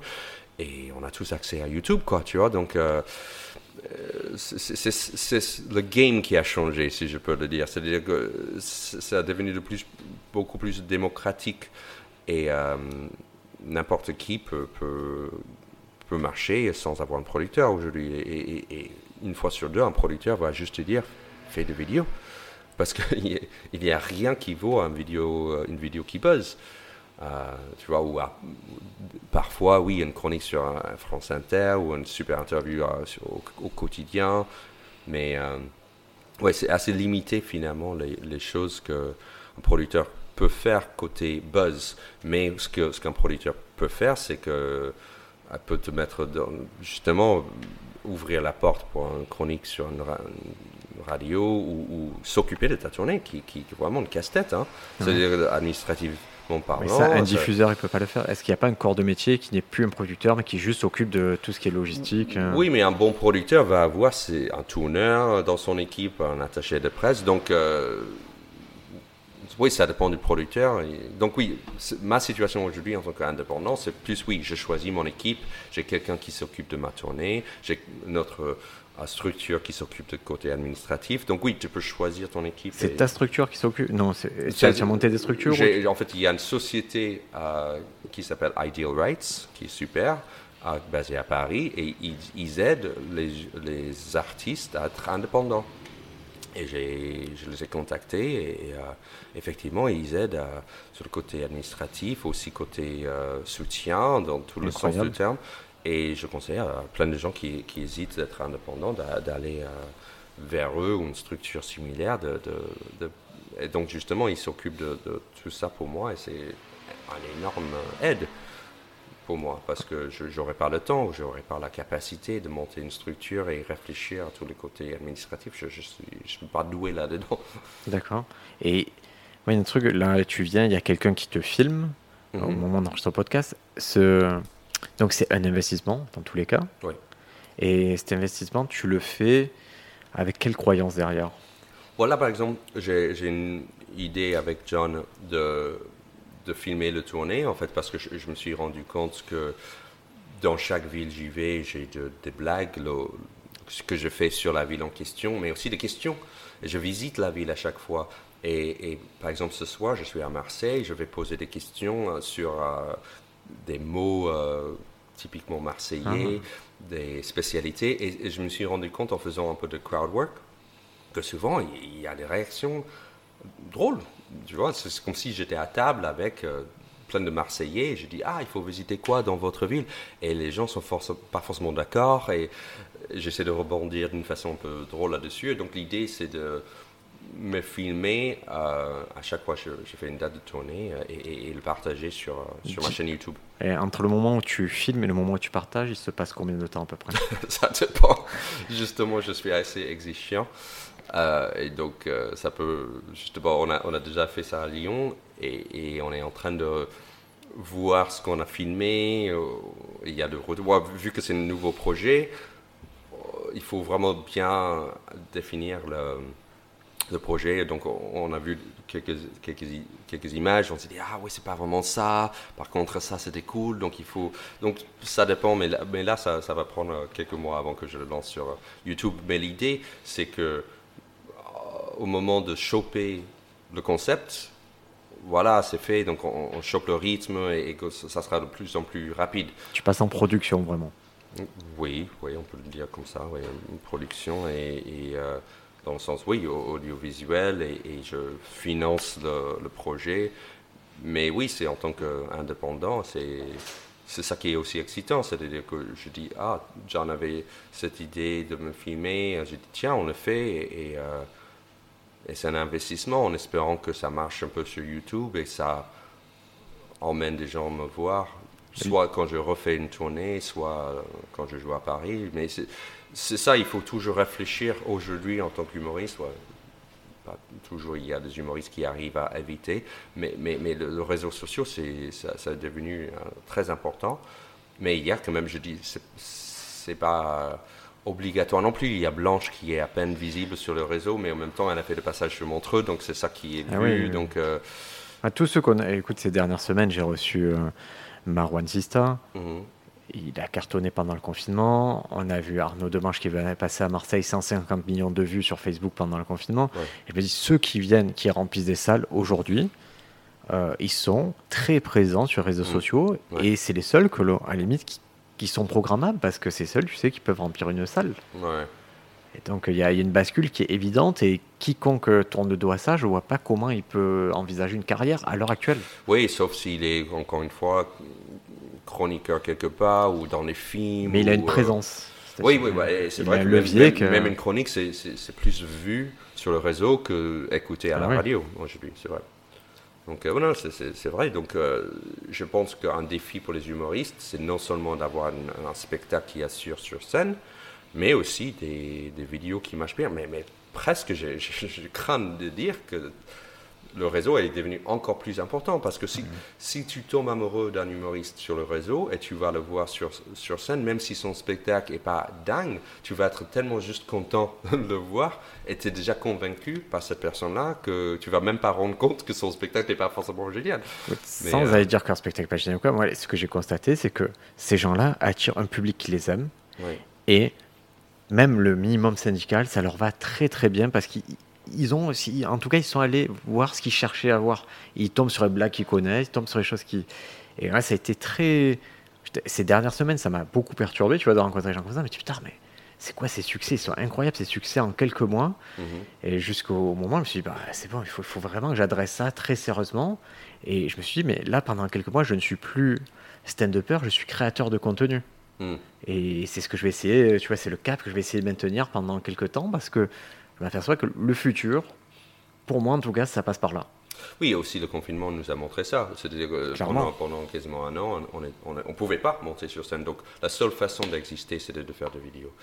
Speaker 3: Et on a tous accès à YouTube, quoi, tu vois. Donc, euh, euh, c'est le game qui a changé, si je peux le dire. C'est-à-dire que ça a devenu de plus, beaucoup plus démocratique et n'importe qui peut, peut, marcher sans avoir un producteur aujourd'hui. Et, une fois sur deux, un producteur va juste te dire fait de vidéos. Parce qu'il n'y a, rien qui vaut vidéo, euh, une vidéo qui buzz. Euh, tu vois, ou parfois, oui, une chronique sur un, France Inter ou une super interview euh, au, quotidien. Mais ouais, c'est assez limité finalement les, les choses qu'un producteur peut faire côté buzz. Mais ce qu'un ce qu'un producteur peut faire, c'est que elle peut te mettre justement ouvrir la porte pour une chronique sur une radio ou, ou s'occuper de ta tournée, qui, qui est vraiment une casse-tête. Hein. C'est-à-dire administrativement parlant.
Speaker 2: Mais ça, un
Speaker 3: ça-
Speaker 2: diffuseur, il peut pas le faire. Est-ce qu'il n'y a pas un corps de métier qui n'est plus un producteur, mais qui juste s'occupe de tout ce qui est logistique euh,
Speaker 3: Oui, mais un bon producteur va avoir c'est un tourneur dans son équipe, un attaché de presse. Donc, euh, oui, ça dépend du producteur. Donc, oui, ma situation aujourd'hui en tant qu'indépendant, c'est plus, oui, je choisis mon équipe, j'ai quelqu'un qui s'occupe de ma tournée, j'ai notre euh, structure qui s'occupe du côté administratif. Donc, oui, tu peux choisir ton équipe.
Speaker 2: C'est
Speaker 3: et-
Speaker 2: ta structure qui s'occupe? Non, c'est- tu as, monté des structures
Speaker 3: En fait, il y a une société euh, qui s'appelle Ideal Rights, qui est super, euh, basée à Paris, et ils, ils aident les, les artistes à être indépendants. Et j'ai- je les ai contactés et euh, effectivement, ils aident euh, sur le côté administratif, aussi côté soutien, dans tout le sens
Speaker 2: Incroyable.
Speaker 3: du terme. Et je conseille à plein de gens qui, qui hésitent d'être indépendants d'a- d'aller euh, vers eux ou une structure similaire. De, de- de- et donc justement, ils s'occupent de, tout ça pour moi et c'est une énorme aide pour moi parce que je n'aurais pas le temps, je n'aurais pas la capacité de monter une structure et réfléchir à tous les côtés administratifs. Je ne je suis, je suis pas doué là-dedans.
Speaker 2: D'accord. Et oui, un truc, là, tu viens, il y a quelqu'un qui te filme au
Speaker 3: Mhm.
Speaker 2: moment d'enregistrer le podcast. Ce... Donc, c'est un investissement dans tous les cas.
Speaker 3: Oui.
Speaker 2: Et cet investissement, tu le fais avec quelle croyance derrière?
Speaker 3: Voilà, par exemple, j'ai une idée avec John de, de filmer le tournée, en fait, parce que je, je me suis rendu compte que dans chaque ville j'y vais, j'ai de- des blagues, le- ce que je fais sur la ville en question, mais aussi des questions. Je visite la ville à chaque fois. Et, et, par exemple, ce soir, je suis à Marseille, je vais poser des questions euh, sur euh, des mots euh, typiquement marseillais, des spécialités. Et, et je me suis rendu compte en faisant un peu de crowd work que souvent il y a des réactions drôles. Tu vois, c'est comme si j'étais à table avec euh, plein de Marseillais et je dis ah il faut visiter quoi dans votre ville? Et les gens sont pas forcément d'accord et j'essaie de rebondir d'une façon un peu drôle là-dessus. Et Donc l'idée c'est de me filmer euh, à chaque fois que je, je fais une date de tournée euh, et, le partager sur, euh, sur ma chaîne YouTube.
Speaker 2: Et entre le moment où tu filmes et le moment où tu partages, il se passe combien de temps à peu près?
Speaker 3: Ça dépend. Justement, je suis assez exigeant. Euh, et donc, ça peut. Justement, on a, on a déjà fait ça à Lyon et, et on est en train de voir ce qu'on a filmé. Il y a de retours. Ouais, Vu que c'est un nouveau projet, il faut vraiment bien définir le, le projet. Donc, on a vu quelques, quelques, quelques images. On s'est dit, ah oui, c'est pas vraiment ça. Par contre, ça, c'était cool. Donc, il faut. Donc, ça dépend. Mais là, mais là ça, ça va prendre euh, quelques mois avant que je le lance sur euh, YouTube. Mais l'idée, c'est que euh, au moment de choper le concept, voilà, c'est fait. Donc, on, on chope le rythme et, et que ça ça sera de plus en plus rapide.
Speaker 2: Tu passes en production vraiment?
Speaker 3: Oui, oui, on peut le dire comme ça, oui, une production et, et, euh, dans le sens, oui, au- audiovisuel et, et je finance le, le projet. Mais oui, c'est en tant qu'indépendant, c'est c'est ça qui est aussi excitant, c'est-à-dire que je dis, ah, j'en avais cette idée de me filmer, j'ai dit, tiens, on le fait. Et, et, euh, et c'est un investissement en espérant que ça marche un peu sur YouTube et ça emmène des gens me voir, soit quand je refais une tournée, soit euh, quand je joue à Paris. Mais c'est ça, il faut toujours réfléchir aujourd'hui en tant qu'humoriste. ouais. Pas toujours, il y a des humoristes qui arrivent à éviter, mais, mais, mais le, le réseau social, c'est, ça, ça est devenu euh, très important. Mais a quand même, je dis, c'est, pas obligatoire non plus. Il y a Blanche qui est à peine visible sur le réseau, mais en même temps, elle a fait le passage sur Montreux, donc c'est ça qui est
Speaker 2: Ah
Speaker 3: vu.
Speaker 2: oui, oui.
Speaker 3: donc, euh,
Speaker 2: À tous ceux qu'on a, écoute, ces dernières semaines, j'ai reçu euh, Marwan Sista.
Speaker 3: mhm.
Speaker 2: Il a cartonné pendant le confinement. On a vu Arnaud Demange qui va passer à Marseille 150 millions de vues sur Facebook pendant le confinement.
Speaker 3: Ouais.
Speaker 2: Et ceux qui viennent, qui remplissent des salles aujourd'hui, euh, ils sont très présents sur les réseaux
Speaker 3: Mm.
Speaker 2: sociaux
Speaker 3: Ouais.
Speaker 2: et c'est les seuls que, à la limite, qui, qui sont programmables parce que c'est seuls, tu sais, qui peuvent remplir une salle. Et donc il y, a il y a une bascule qui est évidente et quiconque tourne le dos à ça, je vois pas comment il peut envisager une carrière à l'heure actuelle.
Speaker 3: Oui, sauf s'il est, encore une fois, chroniqueur quelque part ou dans les films.
Speaker 2: Mais il a une
Speaker 3: euh,
Speaker 2: présence.
Speaker 3: Oui, oui, ouais, c'est vrai que même, même, une chronique, c'est plus vu sur le réseau que écouté à ah la radio aujourd'hui, c'est vrai. Donc euh, voilà, c'est vrai. Donc euh, je pense qu'un défi pour les humoristes, c'est non seulement d'avoir un, spectacle qui assure sur scène, mais aussi des, des vidéos qui marchent bien. Mais, mais presque, je crains de dire que le réseau est devenu encore plus important parce que si, mhm. si tu tombes amoureux d'un humoriste sur le réseau et tu vas le voir sur, sur scène, même si son spectacle n'est pas dingue, tu vas être tellement juste content de le voir et tu es déjà convaincu par cette personne-là que tu vas même pas rendre compte que son spectacle n'est pas forcément génial.
Speaker 2: Sans euh, aller dire qu'un spectacle n'est pas génial ou quoi, moi, ce que j'ai constaté, c'est que ces gens-là attirent un public qui les aime et même le minimum syndical, ça leur va très très bien parce qu'ils ils ont aussi, en tout cas, ils sont allés voir ce qu'ils cherchaient à voir. Ils tombent sur les blagues qu'ils connaissent, ils tombent sur les choses qui. Et là, ça a été très. Ces dernières semaines, ça m'a beaucoup perturbé, tu vois, de rencontrer des gens comme ça. Mais putain, mais c'est quoi ces succès? Ils sont incroyables, ces succès en quelques mois. Mhm. Et jusqu'au moment, je me suis dit, bah, c'est bon, il faut, vraiment que j'adresse ça très sérieusement. Et je me suis dit, mais là, pendant quelques mois, je ne suis plus stand-upper, je suis créateur de contenu. Mhm. Et c'est ce que je vais essayer, tu vois, c'est le cap que je vais essayer de maintenir pendant quelques temps parce que je m'aperçois que le futur, pour moi en tout cas, ça passe par là.
Speaker 3: Oui, aussi le confinement nous a montré ça. C'est-à-dire que pendant, quasiment un an, on ne pouvait pas monter sur scène. Donc la seule façon d'exister, c'était de faire des vidéos.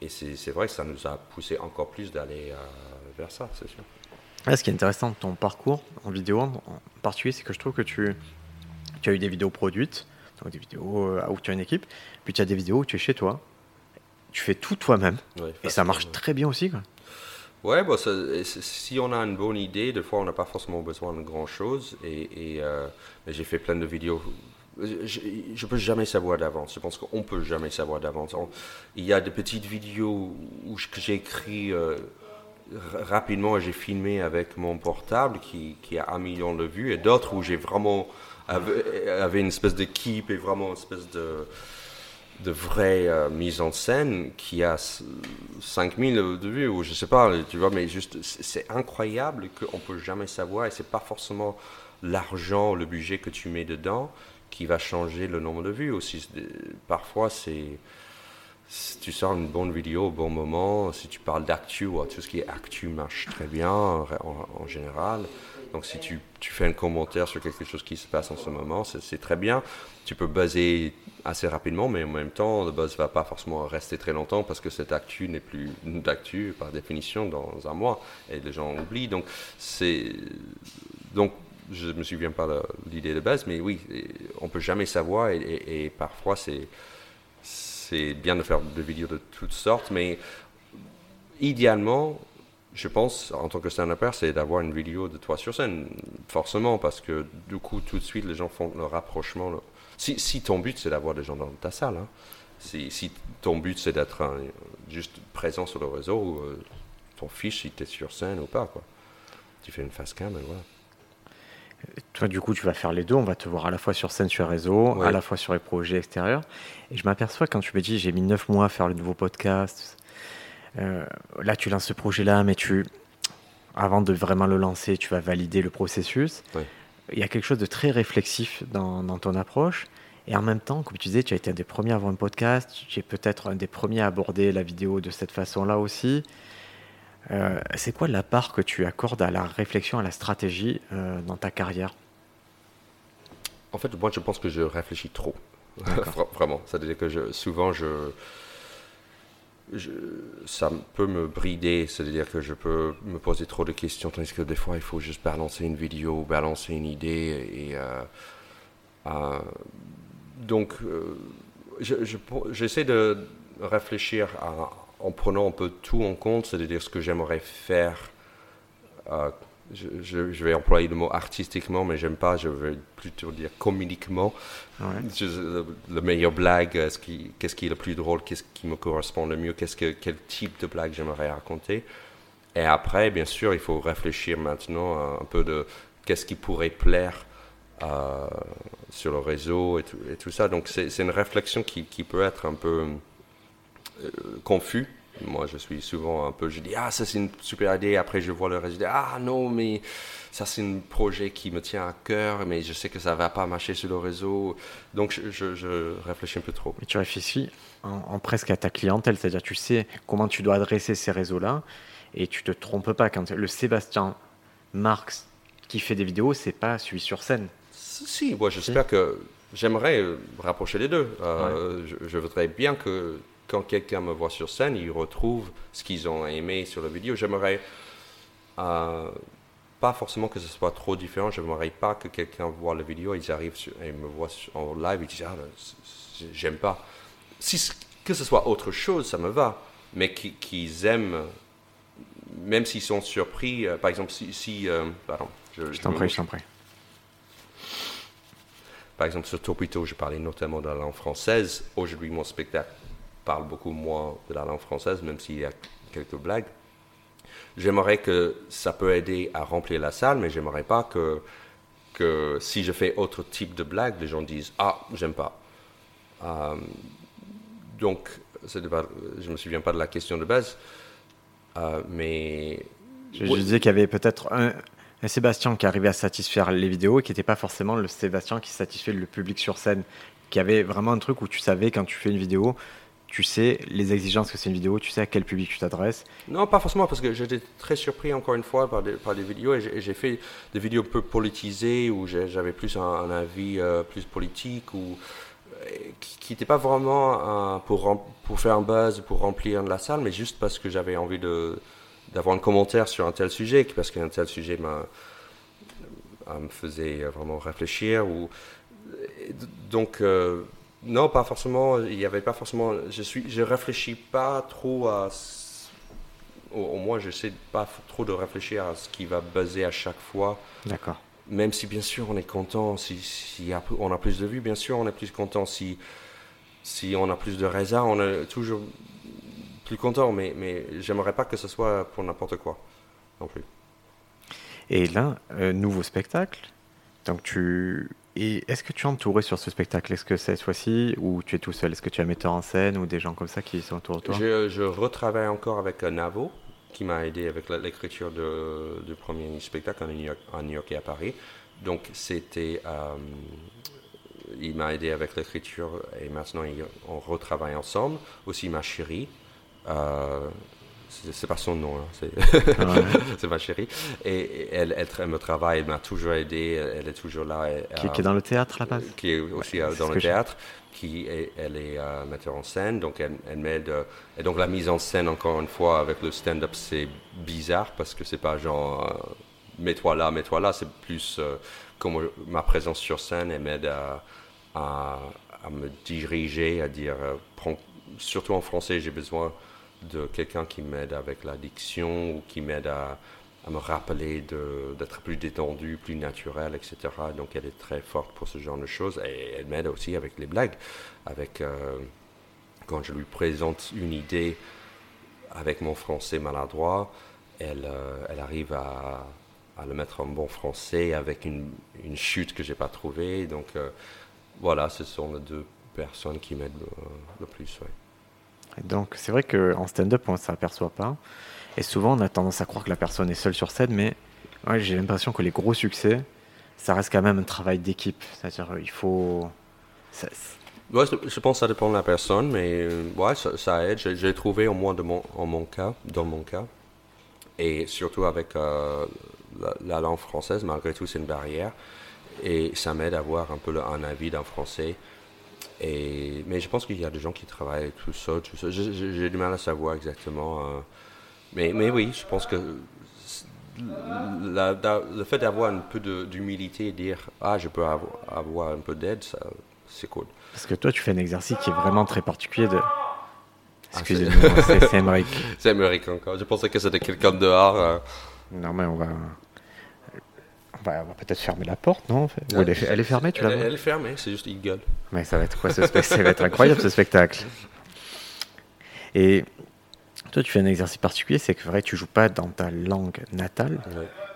Speaker 3: Et c'est vrai que ça nous a poussé encore plus d'aller euh, vers ça, c'est sûr.
Speaker 2: ce qui est intéressant de ton parcours en vidéo en particulier, c'est que je trouve que tu, tu as eu des vidéos produites, donc des vidéos euh, où tu as une équipe, puis tu as des vidéos où tu es chez toi, tu fais tout toi-même, et ça marche très bien aussi. Quoi.
Speaker 3: Ouais, bah, si on a une bonne idée, des fois on n'a pas forcément besoin de grand chose. Et, euh, j'ai fait plein de vidéos. Je ne peux jamais savoir d'avance. Je pense qu'on ne peut jamais savoir d'avance. Il y a des petites vidéos où, j'ai écrit euh, rapidement et j'ai filmé avec mon portable qui, a un million de vues. Et d'autres où j'ai vraiment avait, une espèce d'équipe et vraiment une espèce de de vraie euh, mise en scène qui a 5000 de vues ou je sais pas, tu vois, mais juste c'est incroyable qu'on peut jamais savoir et c'est pas forcément l'argent, le budget que tu mets dedans qui va changer le nombre de vues aussi. Parfois c'est si tu sors une bonne vidéo au bon moment, si tu parles d'actu, tout ce qui est actu marche très bien en général. Donc si tu, fais un commentaire sur quelque chose qui se passe en ce moment, c'est très bien. Tu peux buzzer assez rapidement, mais en même temps, le buzz ne va pas forcément rester très longtemps parce que cette actu n'est plus d'actu par définition dans un mois et les gens oublient. Donc c'est donc je me souviens pas de l'idée de base, mais oui, on peut jamais savoir et, et parfois c'est c'est bien de faire des vidéos de toutes sortes, mais idéalement je pense, en tant que stand-upper, c'est d'avoir une vidéo de toi sur scène, forcément, parce que du coup, tout de suite, les gens font le rapprochement. Si, si, ton but, c'est d'avoir des gens dans ta salle, hein. si, si, ton but, c'est d'être juste présent sur le réseau, euh, ton fiche si tu es sur scène ou pas. Quoi. Tu fais une face cam et voilà.
Speaker 2: Toi, du coup, tu vas faire les deux. On va te voir à la fois sur scène, sur réseau, à la fois sur les projets extérieurs. Et je m'aperçois quand tu me dis j'ai mis neuf mois à faire le nouveau podcast, euh, là, tu lances ce projet-là, mais tu, avant de vraiment le lancer, tu vas valider le processus. Il y a quelque chose de très réflexif dans, ton approche. Et en même temps, comme tu disais, tu as été un des premiers à avoir un podcast. Tu es peut-être un des premiers à aborder la vidéo de cette façon-là aussi. Euh, c'est quoi la part que tu accordes à la réflexion, à la stratégie euh, dans ta carrière?
Speaker 3: En fait, moi, je pense que je réfléchis trop. Vraiment. C'est-à-dire que je, souvent, je, ça peut me brider, c'est-à-dire que je peux me poser trop de questions, tandis que des fois il faut juste balancer une vidéo, balancer une idée. Et, euh, euh, donc, euh, j'essaie de réfléchir en prenant un peu tout en compte, c'est-à-dire ce que j'aimerais faire je, vais employer le mot artistiquement, mais j'aime pas, je vais plutôt dire comédiquement. le, meilleur blague, qu'est-ce qui, qui, est le plus drôle, qu'est-ce qui me correspond le mieux, qu'est-ce que, quel type de blague j'aimerais raconter. Et après, bien sûr, il faut réfléchir maintenant un peu de qu'est-ce qui pourrait plaire euh, sur le réseau et tout, et tout ça. Donc c'est une réflexion qui, qui, peut être un peu euh, confus moi, je suis souvent un peu, je dis, ah, ça c'est une super idée, après je vois le résultat, ah non, mais ça c'est un projet qui me tient à cœur, mais je sais que ça va pas marcher sur le réseau. Donc je, je, réfléchis un peu trop.
Speaker 2: Et tu réfléchis en, presque à ta clientèle, c'est-à-dire tu sais comment tu dois adresser ces réseaux-là, et tu te trompes pas. Quand le Sébastien Marx qui fait des vidéos, c'est pas celui sur scène.
Speaker 3: Si, moi j'espère que j'aimerais rapprocher les deux. Euh, je voudrais bien que quand quelqu'un me voit sur scène, ils retrouvent ce qu'ils ont aimé sur la vidéo. J'aimerais euh, pas forcément que ce soit trop différent. J'aimerais pas que quelqu'un voit la vidéo, ils arrivent et me voient en live, ils disent ah j'aime pas. Si que ce soit autre chose, ça me va, mais qu'ils aiment, même s'ils sont surpris. Euh, par exemple, si, euh, pardon,
Speaker 2: je, je t'en prie, je t'en prie.
Speaker 3: Par exemple, sur Topito, je parlais notamment de la langue française. Aujourd'hui, mon spectacle parle beaucoup moins de la langue française, même s'il y a quelques blagues. J'aimerais que ça peut aider à remplir la salle, mais j'aimerais pas que, que si je fais autre type de blague, les gens disent Ah, j'aime pas. Euh, donc, je ne me souviens pas de la question de base, euh, mais.
Speaker 2: Je, disais qu'il y avait peut-être un, un, Sébastien qui arrivait à satisfaire les vidéos et qui n'était pas forcément le Sébastien qui satisfait le public sur scène. Qui avait vraiment un truc où tu savais quand tu fais une vidéo, tu sais les exigences que c'est une vidéo, tu sais à quel public tu t'adresses
Speaker 3: Non, pas forcément, parce que j'étais très surpris encore une fois par des, par des vidéos, et j'ai fait des vidéos un peu politisées, où j'avais plus un, avis euh, plus politique, ou euh, qui n'était pas vraiment pour, pour faire un buzz, pour remplir la salle, mais juste parce que j'avais envie d'avoir un commentaire sur un tel sujet, parce qu'un tel sujet me faisait vraiment réfléchir. Ou, donc, euh, non, pas forcément. Il n'y avait pas forcément. Je suis, je réfléchis pas trop à. Au, moins, je sais pas trop de réfléchir à ce qui va buzzer à chaque fois.
Speaker 2: D'accord.
Speaker 3: Même si bien sûr on est content, si, si on a plus de vues, bien sûr on est plus content. Si si on a plus de raisins, on est toujours plus content. Mais mais j'aimerais pas que ce soit pour n'importe quoi non plus.
Speaker 2: Et là, euh, nouveau spectacle. Donc tu et est-ce que tu es entouré sur ce spectacle? Est-ce que cette fois-ci, ou tu es tout seul? Est-ce que tu as un metteur en scène ou des gens comme ça qui sont autour de toi?
Speaker 3: Je, retravaille encore avec Navo, qui m'a aidé avec l'écriture du premier spectacle en New, York, New York et à Paris. Donc, c'était. Euh, il m'a aidé avec l'écriture et maintenant on retravaille ensemble. Aussi ma chérie. Euh, c'est pas son nom, hein, c'est ma chérie. Et elle, elle, me travaille, elle m'a toujours aidé, elle, est toujours là.
Speaker 2: qui, est dans le théâtre là-bas?
Speaker 3: Qui est aussi euh, dans le théâtre, qui est, elle est euh, metteur en scène, donc elle, elle m'aide. Euh, et donc la mise en scène, encore une fois, avec le stand-up, c'est bizarre parce que c'est pas genre mets-toi là, mets-toi là, c'est plus comme ma présence sur scène, elle m'aide à, à, à, me diriger, à dire, surtout en français, j'ai besoin de quelqu'un qui m'aide avec l'addiction ou qui m'aide à, me rappeler d'être plus détendu, plus naturel, etc. Donc elle est très forte pour ce genre de choses et elle m'aide aussi avec les blagues. Avec, euh, quand je lui présente une idée avec mon français maladroit, elle, euh, elle arrive à, le mettre en bon français avec une, chute que j'ai pas trouvée. Donc euh, voilà, ce sont les deux personnes qui m'aident le, plus.
Speaker 2: Donc c'est vrai qu'en stand-up, on ne s'aperçoit pas. Et souvent, on a tendance à croire que la personne est seule sur scène, mais j'ai l'impression que les gros succès, ça reste quand même un travail d'équipe. C'est-à-dire, il faut.
Speaker 3: Ouais, je pense que ça dépend de la personne, mais euh, ouais, ça, aide. J'ai trouvé au moins de mon, en mon cas, dans mon cas, et surtout avec euh, la, langue française, malgré tout, c'est une barrière. Et ça m'aide à avoir un peu un avis d'un français et, mais je pense qu'il y a des gens qui travaillent tout ça. J'ai du mal à savoir exactement. Euh, mais, mais oui, je pense que le fait d'avoir un peu d'humilité et dire Ah, je peux avoir, un peu d'aide, c'est cool.
Speaker 2: Parce que toi, tu fais un exercice qui est vraiment très particulier de. Ah, Excusez-moi, c'est Emmerich.
Speaker 3: C'est Emmerich encore. Je pensais que c'était quelqu'un dehors. Euh.
Speaker 2: Non, mais on va on va peut-être fermer la porte, non elle, est, fermée, tu
Speaker 3: l'as Elle est fermée, c'est juste il gueule.
Speaker 2: Mais ça va être quoi ce spectacle Ça va être incroyable ce spectacle. Et toi, tu fais un exercice particulier, c'est que vrai, tu joues pas dans ta langue natale.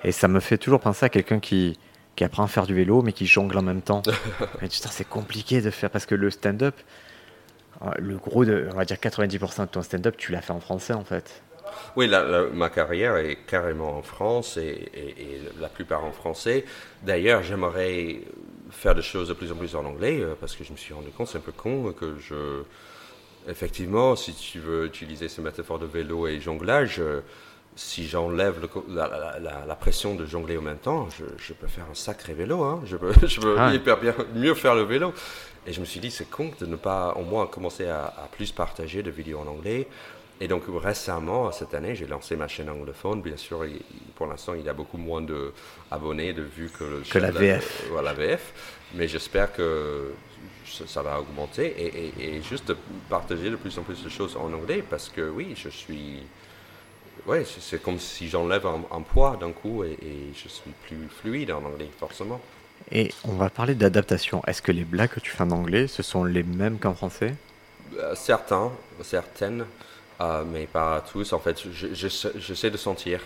Speaker 2: Et ça me fait toujours penser à quelqu'un qui, qui apprend à faire du vélo, mais qui jongle en même temps. c'est compliqué de faire parce que le stand-up, le gros de, on va dire 90% de ton stand-up, tu l'as fait en français en fait.
Speaker 3: Oui, ma carrière est carrément en France et, la plupart en français. D'ailleurs, j'aimerais faire des choses de plus en plus en anglais euh, parce que je me suis rendu compte, c'est un peu con, que je. Effectivement, si tu veux utiliser ce métaphore de vélo et jonglage, euh, si j'enlève la, pression de jongler en même temps, je, peux faire un sacré vélo. Hein. Je peux, je peux ah. hyper bien, mieux faire le vélo. Et je me suis dit, c'est con de ne pas au moins commencer à, à plus partager de vidéos en anglais. Et donc récemment, cette année, j'ai lancé ma chaîne anglophone. Bien sûr, pour l'instant, il y a beaucoup moins d'abonnés, de vues que,
Speaker 2: que la VF.
Speaker 3: La, VF. Mais j'espère que ça, va augmenter et, juste de partager de plus en plus de choses en anglais parce que oui, je suis. Ouais, c'est comme si j'enlève un, poids d'un coup et, je suis plus fluide en anglais, forcément.
Speaker 2: Et on va parler d'adaptation. Est-ce que les blagues que tu fais en anglais, ce sont les mêmes qu'en français?
Speaker 3: Euh, Certains, certaines. Euh, mais pas tous. En fait, j'essaie de sentir.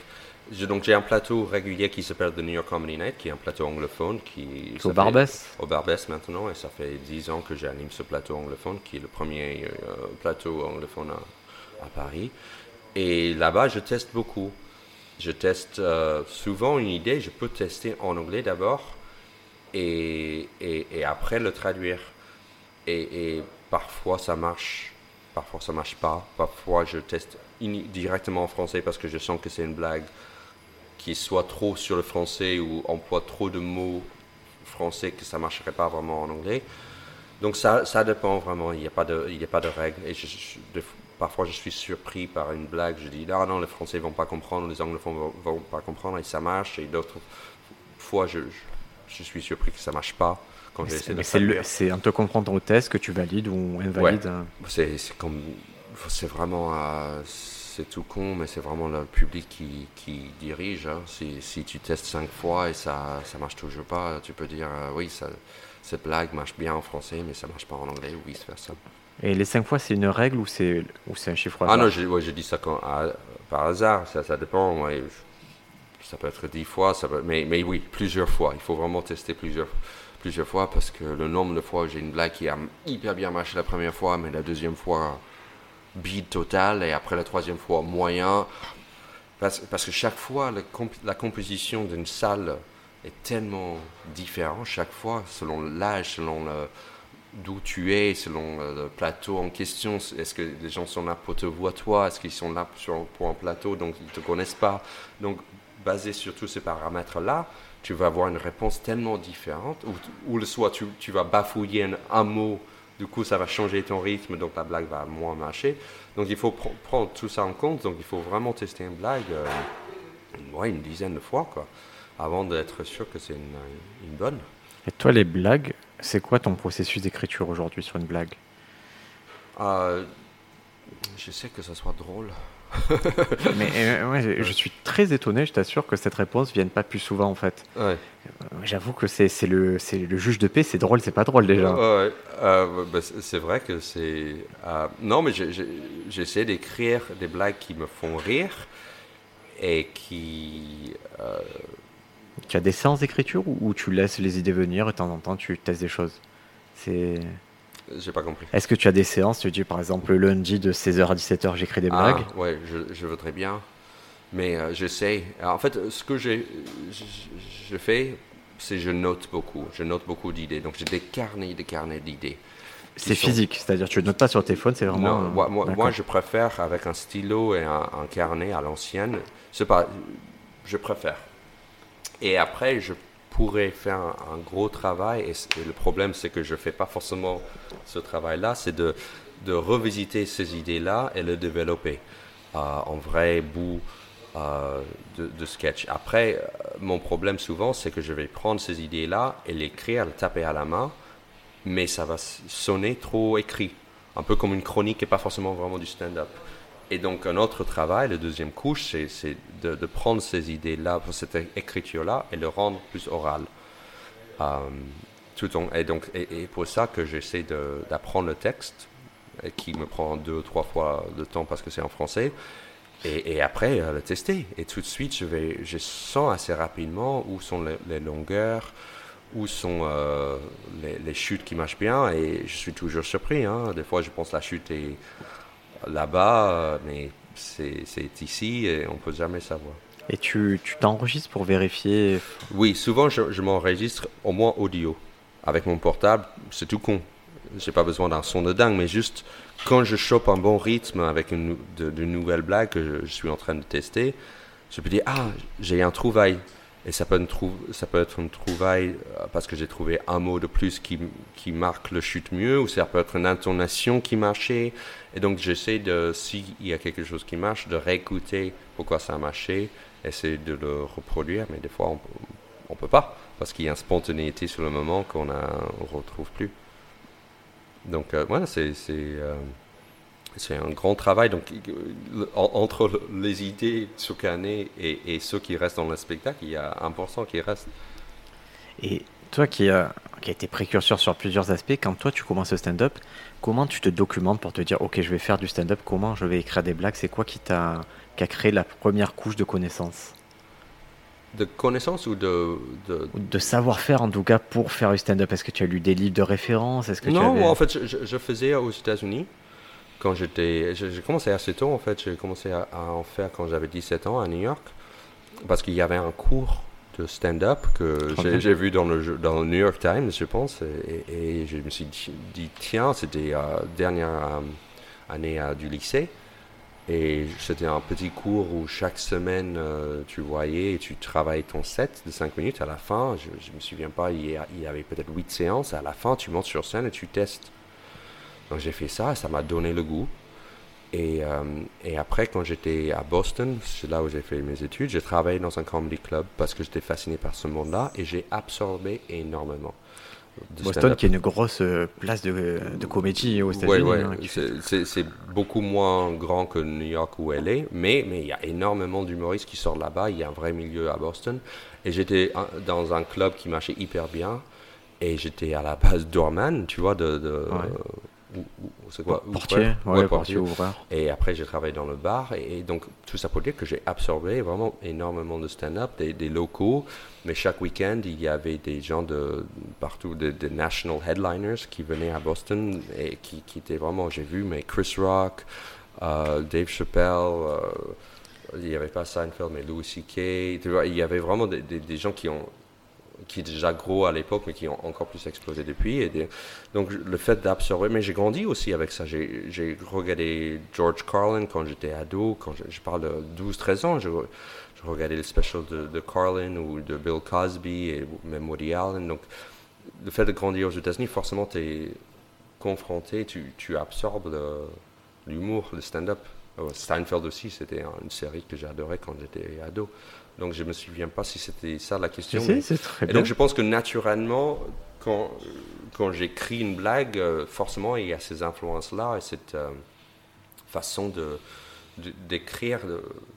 Speaker 3: donc j'ai un plateau régulier qui s'appelle The New York Comedy Night, qui est un plateau anglophone qui
Speaker 2: au Barbès.
Speaker 3: Au Barbès maintenant, et ça fait dix ans que j'anime ce plateau anglophone, qui est le premier euh, plateau anglophone à, Paris. Et là-bas, je teste beaucoup. Je teste euh, souvent une idée, je peux tester en anglais d'abord, et, et, après le traduire. Et, et parfois ça marche Parfois ça marche pas. Parfois je teste directement en français parce que je sens que c'est une blague qui soit trop sur le français ou emploie trop de mots français que ça marcherait pas vraiment en anglais. Donc ça, dépend vraiment. Il n'y a pas de, il a pas de règle. Et parfois je suis surpris par une blague. Je dis ah non, les Français vont pas comprendre, les Anglophones vont, vont pas comprendre et ça marche. Et d'autres fois je, je, suis surpris que ça marche pas
Speaker 2: c'est en te confrontant au test que tu valides ou invalides. Hein.
Speaker 3: C'est comme, c'est vraiment, euh, c'est tout con, mais c'est vraiment le public qui, qui dirige. Hein. Si, si, tu testes cinq fois et ça, ça marche toujours pas, tu peux dire euh, oui, ça, cette blague marche bien en français, mais ça marche pas en anglais ou vice versa.
Speaker 2: Et les cinq fois, c'est une règle ou c'est un chiffre
Speaker 3: Ah non, j'ai dit ça quand, par hasard, ça, ça dépend. ça peut être dix fois, ça mais, mais oui, plusieurs fois. Il faut vraiment tester plusieurs fois plusieurs fois parce que le nombre de fois j'ai une blague qui a hyper bien marché la première fois, mais la deuxième fois bide total et après la troisième fois moyen. Parce, parce que chaque fois, la, composition d'une salle est tellement différente chaque fois, selon l'âge, selon d'où tu es, selon le plateau en question. Est-ce que les gens sont là pour te voir toi? Est-ce qu'ils sont là pour un plateau donc ils ne te connaissent pas? Donc, basé sur tous ces paramètres-là, tu vas avoir une réponse tellement différente, ou, le soit tu, tu, vas bafouiller un, mot, du coup ça va changer ton rythme, donc la blague va moins marcher. Donc il faut prendre tout ça en compte, donc il faut vraiment tester une blague euh, ouais, une dizaine de fois, quoi, avant d'être sûr que c'est une, une, bonne.
Speaker 2: Et toi, les blagues, c'est quoi ton processus d'écriture aujourd'hui sur une blague?
Speaker 3: Euh, J'essaie que ça soit drôle.
Speaker 2: mais euh, je suis très étonné, je t'assure, que cette réponse vienne pas plus souvent en fait.
Speaker 3: Euh,
Speaker 2: j'avoue que c'est le, le juge de paix, c'est drôle, c'est pas drôle déjà.
Speaker 3: Euh, bah, c'est vrai que c'est. non, mais j'essaie d'écrire des blagues qui me font rire et qui.
Speaker 2: Tu as des séances d'écriture ou tu laisses les idées venir et de temps en temps tu testes des choses? C'est.
Speaker 3: J'ai pas compris.
Speaker 2: Est-ce que tu as des séances Tu dis par exemple le lundi de 16h à 17h, j'écris des ah, blagues
Speaker 3: Ouais, je, je, voudrais bien. Mais euh, j'essaie. En fait, ce que j'ai, je, fais, c'est je note beaucoup. Je note beaucoup d'idées. Donc j'ai des carnets, des carnets d'idées.
Speaker 2: C'est physique, c'est-à-dire tu ne notes pas sur tes téléphone, c'est vraiment.
Speaker 3: Non, moi, moi, je préfère avec un stylo et un, un carnet à l'ancienne. C'est pas. Je préfère. Et après, je pourrais faire un, gros travail, et, le problème c'est que je ne fais pas forcément ce travail-là, c'est de, de, revisiter ces idées-là et le développer euh, en vrai bout euh, de, sketch. Après, euh, mon problème souvent, c'est que je vais prendre ces idées-là et l'écrire, le taper à la main, mais ça va sonner trop écrit, un peu comme une chronique et pas forcément vraiment du stand-up. Et donc, un autre travail, la deuxième couche, c'est de, prendre ces idées-là, cette écriture-là, et le rendre plus oral. Euh, tout et donc, et, pour ça que j'essaie d'apprendre le texte, qui me prend deux ou trois fois de temps parce que c'est en français, et, après euh, le tester. Et tout de suite, je sens assez rapidement où sont les, longueurs, où sont euh, les, chutes qui marchent bien et je suis toujours surpris. Hein. Des fois, je pense que la chute est là-bas, euh, mais c'est ici et on peut jamais savoir.
Speaker 2: Et tu t'enregistres pour vérifier?
Speaker 3: Oui, souvent je, m'enregistre au moins audio. Avec mon portable, c'est tout con. J'ai pas besoin d'un son de dingue, mais juste quand je chope un bon rythme avec une de, nouvelle blague que je, suis en train de tester, je peux dire Ah, j'ai un trouvaille. Et ça peut, être, une trouvaille euh, parce que j'ai trouvé un mot de plus qui, qui, marque le chute mieux, ou ça peut être une intonation qui marchait. Et donc j'essaie de, s'il y a quelque chose qui marche, de réécouter pourquoi ça a marché, essayer de le reproduire, mais des fois on ne peut pas, parce qu'il y a une spontanéité sur le moment qu'on ne retrouve plus. Donc euh, voilà, c'est... Euh, c'est un grand travail. Donc, euh, entre les idées sur et, et ceux qui restent dans le spectacle, il y a 1% qui reste.
Speaker 2: Et toi qui as, qui a été précurseur sur plusieurs aspects, quand toi tu commences le stand-up, comment tu te documentes pour te dire ok je vais faire du stand-up, comment je vais écrire des blagues, c'est quoi qui t'a qui a créé la première couche de connaissances?
Speaker 3: De connaissances ou de...
Speaker 2: De, savoir-faire en tout cas pour faire du stand-up? Est-ce que tu as lu des livres de référence? Est-ce que
Speaker 3: Non, en fait je, je faisais aux États-Unis quand j'étais. J'ai commencé assez tôt, en fait. J'ai commencé à, en faire quand j'avais 17 ans à New York. Parce qu'il y avait un cours de stand-up que j'ai vu dans le, dans le New York Times, je pense. Et, je me suis dit, tiens, c'était la dernière euh, année euh, du lycée. Et c'était un petit cours où chaque semaine, euh, tu voyais et tu travaillais ton set de 5 minutes. À la fin, je ne me souviens pas, il y, il y avait peut-être 8 séances. À la fin, tu montes sur scène et tu testes. Donc j'ai fait ça, ça m'a donné le goût. Et, euh, et après, quand j'étais à Boston, c'est là où j'ai fait mes études, j'ai travaillé dans un comedy club parce que j'étais fasciné par ce monde-là et j'ai absorbé énormément.
Speaker 2: Boston, qui est une grosse euh, place de, de comédie aux États-Unis.
Speaker 3: Ouais, ouais. Hein, c'est beaucoup moins grand que New York ou LA, mais il y a énormément d'humoristes qui sortent là-bas. Il y a un vrai milieu à Boston. Et j'étais dans un club qui marchait hyper bien. Et j'étais à la base doorman, tu vois, de, de
Speaker 2: c'est quoi Portier, ouais, portier,
Speaker 3: Et après, j'ai travaillé dans le bar. Et, donc, tout ça pour dire que j'ai absorbé vraiment énormément de stand-up, des, locaux. Mais chaque week-end, il y avait des gens de partout, des national headliners qui venaient à Boston et qui, qui étaient vraiment, j'ai vu, mais Chris Rock, euh, Dave Chappelle. Euh, il n'y avait pas Seinfeld, mais Louis C.K. Il y avait vraiment des, des gens qui ont qui est déjà gros à l'époque, mais qui ont encore plus explosé depuis. Donc le fait d'absorber, mais j'ai grandi aussi avec ça. J'ai regardé George Carlin quand j'étais ado, quand je, parle de 12-13 ans, je, regardais les specials de, Carlin ou de Bill Cosby et même Woody Allen. Donc le fait de grandir aux États-Unis, forcément, tu es confronté, tu, tu absorbes l'humour, le, stand-up. Euh, Steinfeld aussi, c'était une série que j'adorais quand j'étais ado. Donc je ne me souviens pas si c'était ça la question.
Speaker 2: c'est très
Speaker 3: Et donc je pense que naturellement, quand, quand j'écris une blague, euh, forcément il y a ces influences-là et cette euh, façon de, d'écrire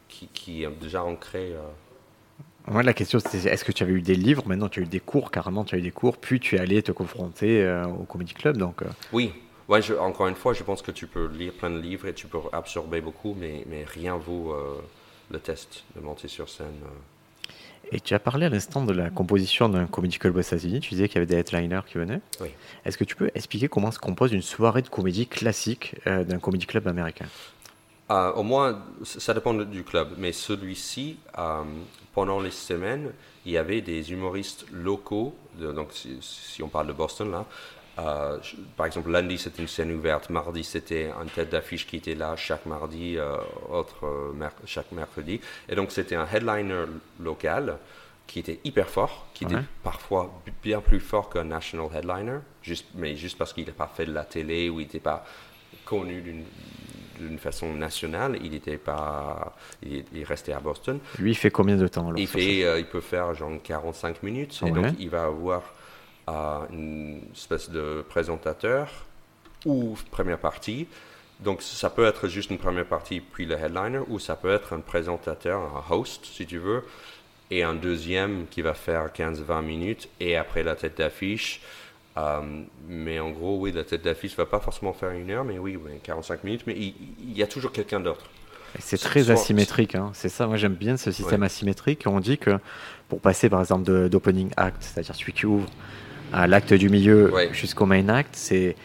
Speaker 3: qui, qui, est déjà ancrée.
Speaker 2: Euh. Moi, la question, c'est est-ce que tu avais eu des livres? Maintenant, tu as eu des cours, carrément, tu as eu des cours, puis tu es allé te confronter au Comedy Club. Donc,
Speaker 3: Oui, ouais, encore une fois, je pense que tu peux lire plein de livres et tu peux absorber beaucoup, mais, mais rien vaut le test de monter sur scène. Euh.
Speaker 2: Et tu as parlé à l'instant de la composition d'un comedy club aux États-Unis. Tu disais qu'il y avait des headliners qui venaient.
Speaker 3: Oui.
Speaker 2: Est-ce que tu peux expliquer comment se compose une soirée de comédie classique euh, d'un comedy club américain?
Speaker 3: Euh, Au moins, ça dépend du club. Mais celui-ci, pendant les semaines, il y avait des humoristes locaux. donc, si, si, on parle de Boston, là, euh, par exemple, lundi, c'était une scène ouverte. Mardi, c'était un tête d'affiche qui était là chaque mardi, euh, autre euh, chaque mercredi. Et donc, c'était un headliner local qui était hyper fort, qui était parfois bien plus fort qu'un national headliner, juste, mais juste parce qu'il n'a pas fait de la télé ou il n'était pas connu d'une façon nationale, il était pas, il, restait à Boston.
Speaker 2: Lui, il fait combien de temps
Speaker 3: Il fait, il peut faire genre 45 minutes, et donc il va avoir à une espèce de présentateur ou première partie. Donc ça peut être juste une première partie puis le headliner ou ça peut être un présentateur, un host si tu veux, et un deuxième qui va faire 15-20 minutes et après la tête d'affiche. Euh, mais en gros, oui, la tête d'affiche ne va pas forcément faire une heure, mais oui, 45 minutes, mais il, y a toujours quelqu'un d'autre.
Speaker 2: C'est très asymétrique, hein. c'est ça, moi j'aime bien ce système asymétrique. On dit que pour passer par exemple d'opening act, c'est-à-dire celui qui ouvre, à l'acte du milieu jusqu'au main act, c'est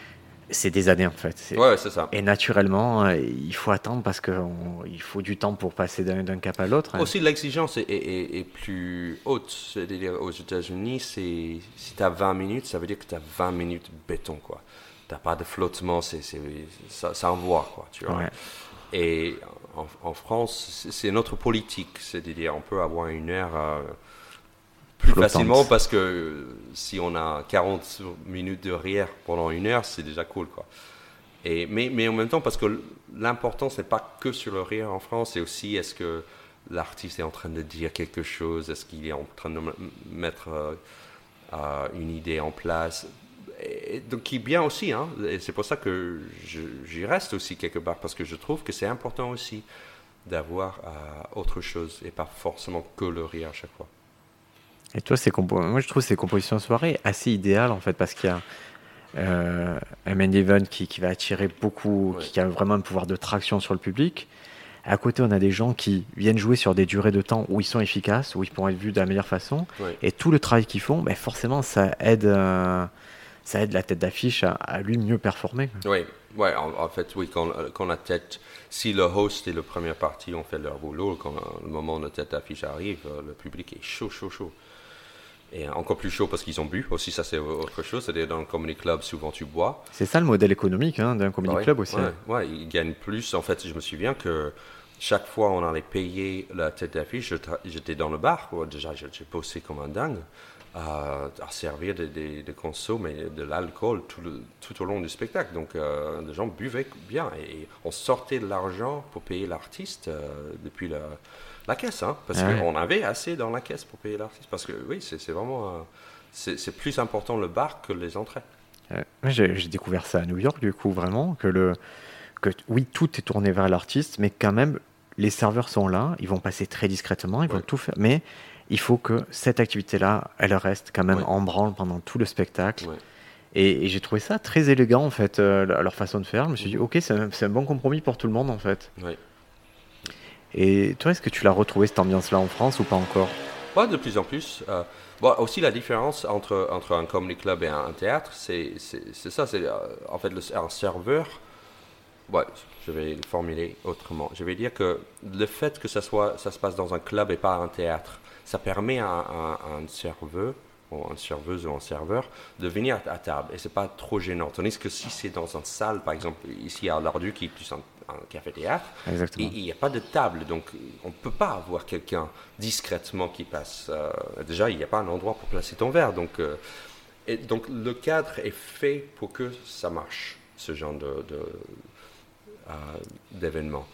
Speaker 2: c'est des années en fait.
Speaker 3: Ouais, c'est ça.
Speaker 2: Et naturellement, euh, il faut attendre parce qu'il faut du temps pour passer d'un cap à l'autre.
Speaker 3: Hein. Aussi, l'exigence est, est, plus haute. C'est-à-dire, aux États-Unis, si tu as 20 minutes, ça veut dire que tu as 20 minutes béton. Tu n'as pas de flottement, c'est, ça, ça envoie. Quoi, tu vois. Et en, France, c'est notre politique. C'est-à-dire, on peut avoir une heure. Euh, plus facilement parce que si on a 40 minutes de rire pendant une heure, c'est déjà cool. Quoi. Et, mais, mais en même temps, parce que l'important, ce n'est pas que sur le rire en France, c'est aussi est-ce que l'artiste est en train de dire quelque chose, est-ce qu'il est en train de mettre euh, euh, une idée en place. Et, donc, qui est bien aussi, hein, et c'est pour ça que j'y reste aussi quelque part, parce que je trouve que c'est important aussi d'avoir euh, autre chose et pas forcément que le rire à chaque fois.
Speaker 2: Et toi, c'est moi je trouve ces compositions de soirée assez idéales en fait parce qu'il y a euh, un main event qui, qui, va attirer beaucoup, qui a vraiment un pouvoir de traction sur le public. À côté, on a des gens qui viennent jouer sur des durées de temps où ils sont efficaces, où ils pourront être vus de la meilleure façon. Et tout le travail qu'ils font, ben forcément, ça aide, euh, ça aide la tête d'affiche à, lui mieux performer.
Speaker 3: Oui, ouais, en, fait, oui, quand, quand, la tête, si le host et le première partie ont fait leur boulot, quand le moment où la tête d'affiche arrive, euh, le public est chaud, chaud, chaud. Et encore plus chaud parce qu'ils ont bu. Aussi, ça, c'est autre chose. C'est-à-dire, dans le comedy club, souvent, tu bois.
Speaker 2: C'est ça le modèle économique hein, d'un comedy club aussi.
Speaker 3: Ouais, ouais, ils gagnent plus. En fait, je me souviens que chaque fois on allait payer la tête d'affiche, j'étais dans le bar. Déjà, j'ai bossé comme un dingue à, servir des, des, des mais de l'alcool tout, tout, au long du spectacle. Donc, euh, les gens buvaient bien. Et, on sortait de l'argent pour payer l'artiste euh, depuis la la caisse, hein, parce qu'on avait assez dans la caisse pour payer l'artiste. Parce que oui, c'est vraiment. c'est plus important le bar que les entrées.
Speaker 2: J'ai découvert ça à New York, du coup, vraiment, que, le, que oui, tout est tourné vers l'artiste, mais quand même, les serveurs sont là, ils vont passer très discrètement, ils vont tout faire, mais il faut que cette activité-là, elle reste quand même en branle pendant tout le spectacle. Et, j'ai trouvé ça très élégant, en fait, euh, leur façon de faire. Je me suis dit, ok, c'est un, un, bon compromis pour tout le monde, en fait. Et toi, est-ce que tu l'as retrouvé cette ambiance-là en France ou pas encore?
Speaker 3: Pas de plus en plus. Euh, aussi, la différence entre, entre un comedy club et un, théâtre, c'est ça. C'est euh, en fait un serveur. Ouais, je vais le formuler autrement. Je vais dire que le fait que ça, soit, ça se passe dans un club et pas un théâtre, ça permet à, un serveur ou une serveuse ou un serveur de venir à table et c'est pas trop gênant. Tandis que si c'est dans une salle, par exemple ici à Lardu qui est plus un, café-théâtre, il n'y a pas de table, donc on ne peut pas avoir quelqu'un discrètement qui passe. Euh, déjà, il n'y a pas un endroit pour placer ton verre, donc euh, et donc le cadre est fait pour que ça marche, ce genre de, euh, d'événement.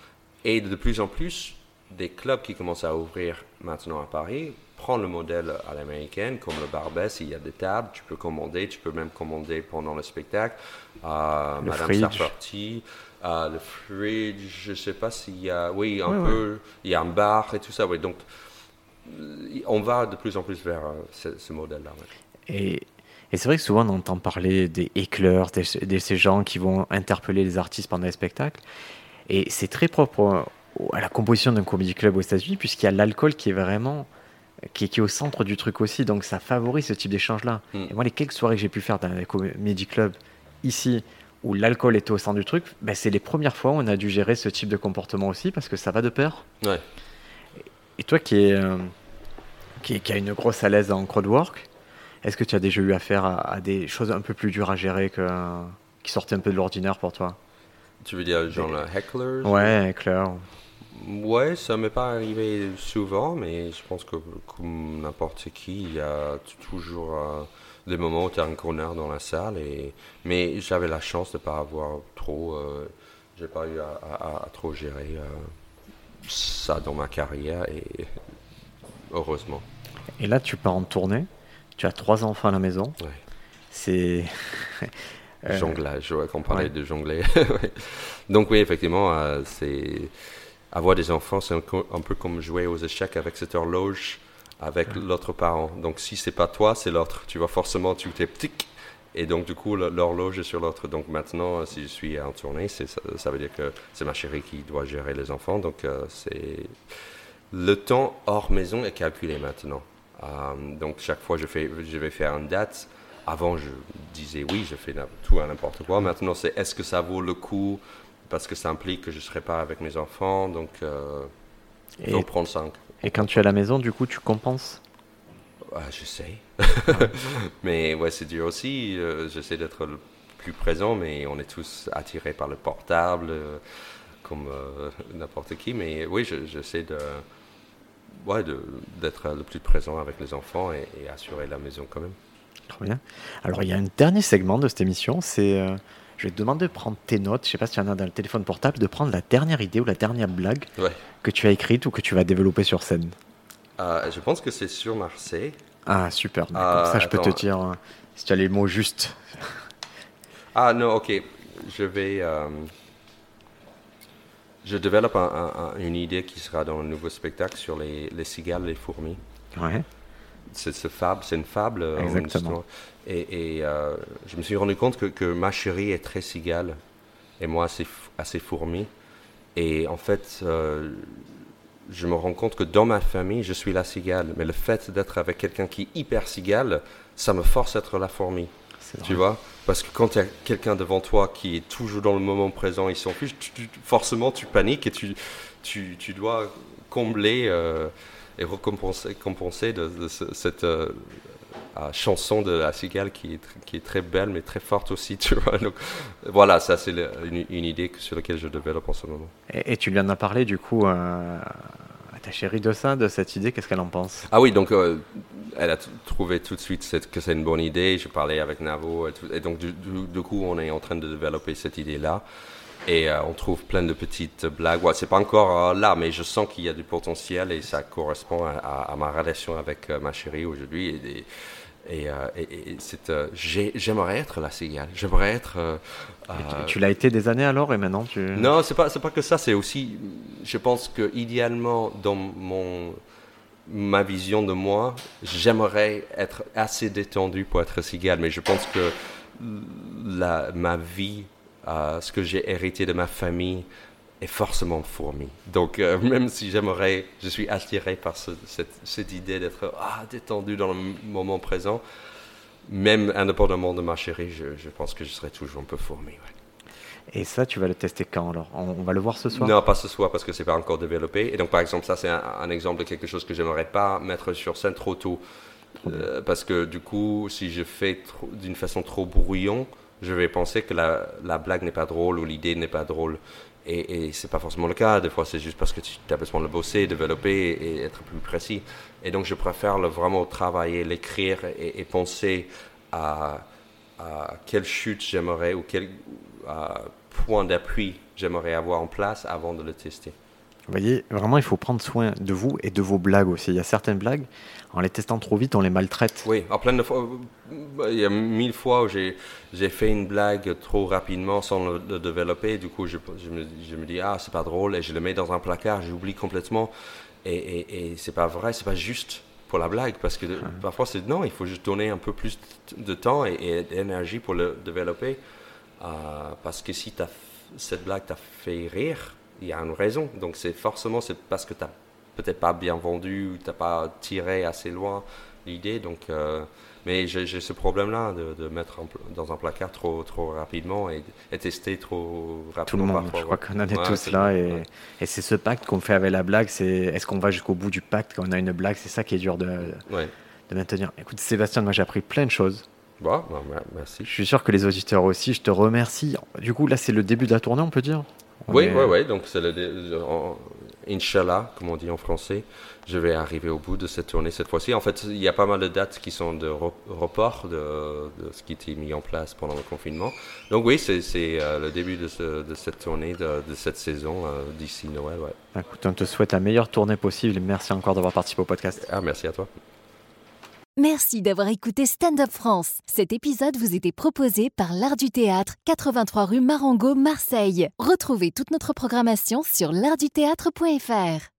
Speaker 3: et de plus en plus, des clubs qui commencent à ouvrir maintenant à Paris prends le modèle à l'américaine, comme le Barbès, il y a des tables, tu peux commander, tu peux même commander pendant le spectacle.
Speaker 2: Le Madame
Speaker 3: Sarfati, euh, le fridge, je ne sais pas s'il y a, oui, un peu, il y a un bar et tout ça, oui. Donc, on va de plus en plus vers euh, ce, modèle-là.
Speaker 2: Et, et c'est vrai que souvent on entend parler des éclairs, de, ces gens qui vont interpeller les artistes pendant les spectacles. Et c'est très propre à la composition d'un comedy club aux États-Unis, puisqu'il y a l'alcool qui est vraiment qui, est au centre du truc aussi. Donc ça favorise ce type d'échange-là. Mm. Et moi, les quelques soirées que j'ai pu faire dans les comedy club ici, où l'alcool était au centre du truc, ben, c'est les premières fois où on a dû gérer ce type de comportement aussi, parce que ça va de pair.
Speaker 3: Ouais.
Speaker 2: Et toi qui, est, euh, qui, qui, a une grosse à l'aise en crowdwork, est-ce que tu as déjà eu affaire à, à, des choses un peu plus dures à gérer que, qui sortaient un peu de l'ordinaire pour toi?
Speaker 3: Tu veux dire genre les... hecklers
Speaker 2: Ouais, hecklers.
Speaker 3: Ouais, ça m'est pas arrivé souvent, mais je pense que comme n'importe qui, il y a toujours euh, des moments où tu as un corner dans la salle. Et... Mais j'avais la chance de ne pas avoir trop. Euh, j'ai pas eu à, trop gérer euh, ça dans ma carrière, et heureusement.
Speaker 2: Et là, tu pars en tournée, tu as trois enfants à la maison.
Speaker 3: Ouais.
Speaker 2: C'est.
Speaker 3: Jonglage, ouais, qu'on parlait de jongler. Donc, oui, effectivement, c'est avoir des enfants, c'est un, peu comme jouer aux échecs avec cette horloge avec l'autre parent. Donc si c'est pas toi, c'est l'autre. Tu vas forcément, tu t'es petit. Et donc, du coup, l'horloge est sur l'autre. Donc, maintenant, si je suis en tournée, ça, ça, veut dire que c'est ma chérie qui doit gérer les enfants. Donc, euh, c'est. Le temps hors maison est calculé maintenant. donc chaque fois, je, fais, je vais faire une date. Avant, je disais oui, je fais tout à n'importe quoi. Maintenant, c'est est-ce que ça vaut le coup? Parce que ça implique que je ne serai pas avec mes enfants. Donc, il faut prendre 5.
Speaker 2: Et quand tu es à la maison, du coup, tu compenses
Speaker 3: ah, J'essaie. mais ouais, c'est dur aussi. J'essaie d'être le plus présent, mais on est tous attirés par le portable, comme n'importe qui. Mais oui, j'essaie de ouais, d'être le plus présent avec les enfants et, assurer la maison quand même.
Speaker 2: Trop bien. Alors, il y a un dernier segment de cette émission, c'est. Euh, je vais te demander de prendre tes notes, je sais pas si tu en as dans le téléphone portable, de prendre la dernière idée ou la dernière blague que tu as écrite ou que tu vas développer sur scène.
Speaker 3: Euh, je pense que c'est sur Marseille.
Speaker 2: Ah, super. Comme ça, euh, je peux te dire hein, si tu as les mots justes.
Speaker 3: ah, non, ok. Je vais je développe une idée qui sera dans le nouveau spectacle sur les, les cigales et les fourmis.
Speaker 2: Ouais.
Speaker 3: C'est fable, c'est une fable.
Speaker 2: Euh, Exactement.
Speaker 3: Et, euh, je me suis rendu compte que, que, ma chérie est très cigale et moi assez, assez fourmi. Et en fait, euh, je me rends compte que dans ma famille, je suis la cigale. Mais le fait d'être avec quelqu'un qui est hyper cigale, ça me force à être la fourmi. Tu vois? Parce que quand il y a quelqu'un devant toi qui est toujours dans le moment présent, il s'en fiche, forcément tu paniques et tu, tu, tu dois combler euh, et récompenser compenser de, cette euh, chanson de la cigale qui est, qui est très belle mais très forte aussi. Tu vois Donc voilà, ça c'est une, idée sur laquelle je développe en ce moment.
Speaker 2: Et, tu lui en as parlé du coup euh, à ta chérie de ça, de cette idée, qu'est-ce qu'elle en pense?
Speaker 3: Ah oui, donc elle a trouvé tout de suite que c'est une bonne idée. Je parlais avec Navo et, donc du, coup on est en train de développer cette idée-là. Et euh, on trouve plein de petites blagues. Ouais, c'est pas encore euh, là, mais je sens qu'il y a du potentiel et ça correspond à, ma relation avec euh, ma chérie aujourd'hui. Et, et, j'aimerais être la cigale. J'aimerais être.
Speaker 2: tu, l'as été des années alors et maintenant tu.
Speaker 3: Non, c'est pas c'est pas que ça. C'est aussi, je pense que idéalement dans mon ma vision de moi, j'aimerais être assez détendu pour être cigale, mais je pense que la, ma vie, euh, ce que j'ai hérité de ma famille, est forcément fourmi. Donc, euh, même si j'aimerais, je suis attiré par cette, idée d'être ah, détendu dans le moment présent, même indépendamment de ma chérie, je, pense que je serais toujours un peu fourmi.
Speaker 2: Et ça, tu vas le tester quand alors? On, va le voir ce soir?
Speaker 3: Non, pas ce soir parce que c'est pas encore développé. Et donc, par exemple, ça, c'est un, exemple de quelque chose que j'aimerais pas mettre sur scène trop tôt. Euh, parce que du coup, si je fais d'une façon trop brouillon, je vais penser que la, la blague n'est pas drôle ou l'idée n'est pas drôle. Et, et c'est pas forcément le cas. Des fois, c'est juste parce que tu as besoin de bosser, développer et, être plus précis. Et donc, je préfère le, vraiment travailler, l'écrire et, penser à quelle chute j'aimerais ou quel, point d'appui j'aimerais avoir en place avant de le tester.
Speaker 2: Vous voyez, vraiment, il faut prendre soin de vous et de vos blagues aussi. Il y a certaines blagues, en les testant trop vite, on les maltraite.
Speaker 3: Oui, en plein de fois. Il y a mille fois où j'ai, fait une blague trop rapidement sans le, développer. Du coup, je, me, je, me, dis, ah, c'est pas drôle, et je le mets dans un placard, j'oublie complètement. Et, et, et c'est pas vrai, c'est pas juste pour la blague, parce que parfois, c'est non, il faut juste donner un peu plus de temps et, et d'énergie pour le développer. Euh, parce que si cette blague t'a fait rire, il y a une raison. Donc c'est forcément c'est parce que tu n'as peut-être pas bien vendu ou tu n'as pas tiré assez loin l'idée. Donc, euh, mais j'ai ce problème-là de, mettre dans un placard trop, trop rapidement et, tester trop rapidement. Tout le
Speaker 2: monde, je crois qu'on en est tous là. Et, et c'est ce pacte qu'on fait avec la blague. C'est est-ce qu'on va jusqu'au bout du pacte quand on a une blague? C'est ça qui est dur de, de maintenir. Écoute, Sébastien, moi j'ai appris plein de choses.
Speaker 3: Bah, merci.
Speaker 2: Je suis sûr que les auditeurs aussi, je te remercie. Du coup, là, c'est le début de la tournée, on peut dire?
Speaker 3: Oui, oui, oui. Donc, c'est le. Inch'Allah, comme on dit en français, je vais arriver au bout de cette tournée cette fois-ci. En fait, il y a pas mal de dates qui sont de report de, ce qui était mis en place pendant le confinement. Donc, oui, c'est euh, le début de, cette tournée, de, cette saison euh, d'ici Noël. Ouais.
Speaker 2: Écoute, on te souhaite la meilleure tournée possible. Merci encore d'avoir participé au podcast.
Speaker 3: Ah, merci à toi.
Speaker 1: Merci d'avoir écouté Stand Up France. Cet épisode vous était proposé par l'Art du Théâtre, 83 rue Marengo, Marseille. Retrouvez toute notre programmation sur l'artduthéâtre.fr.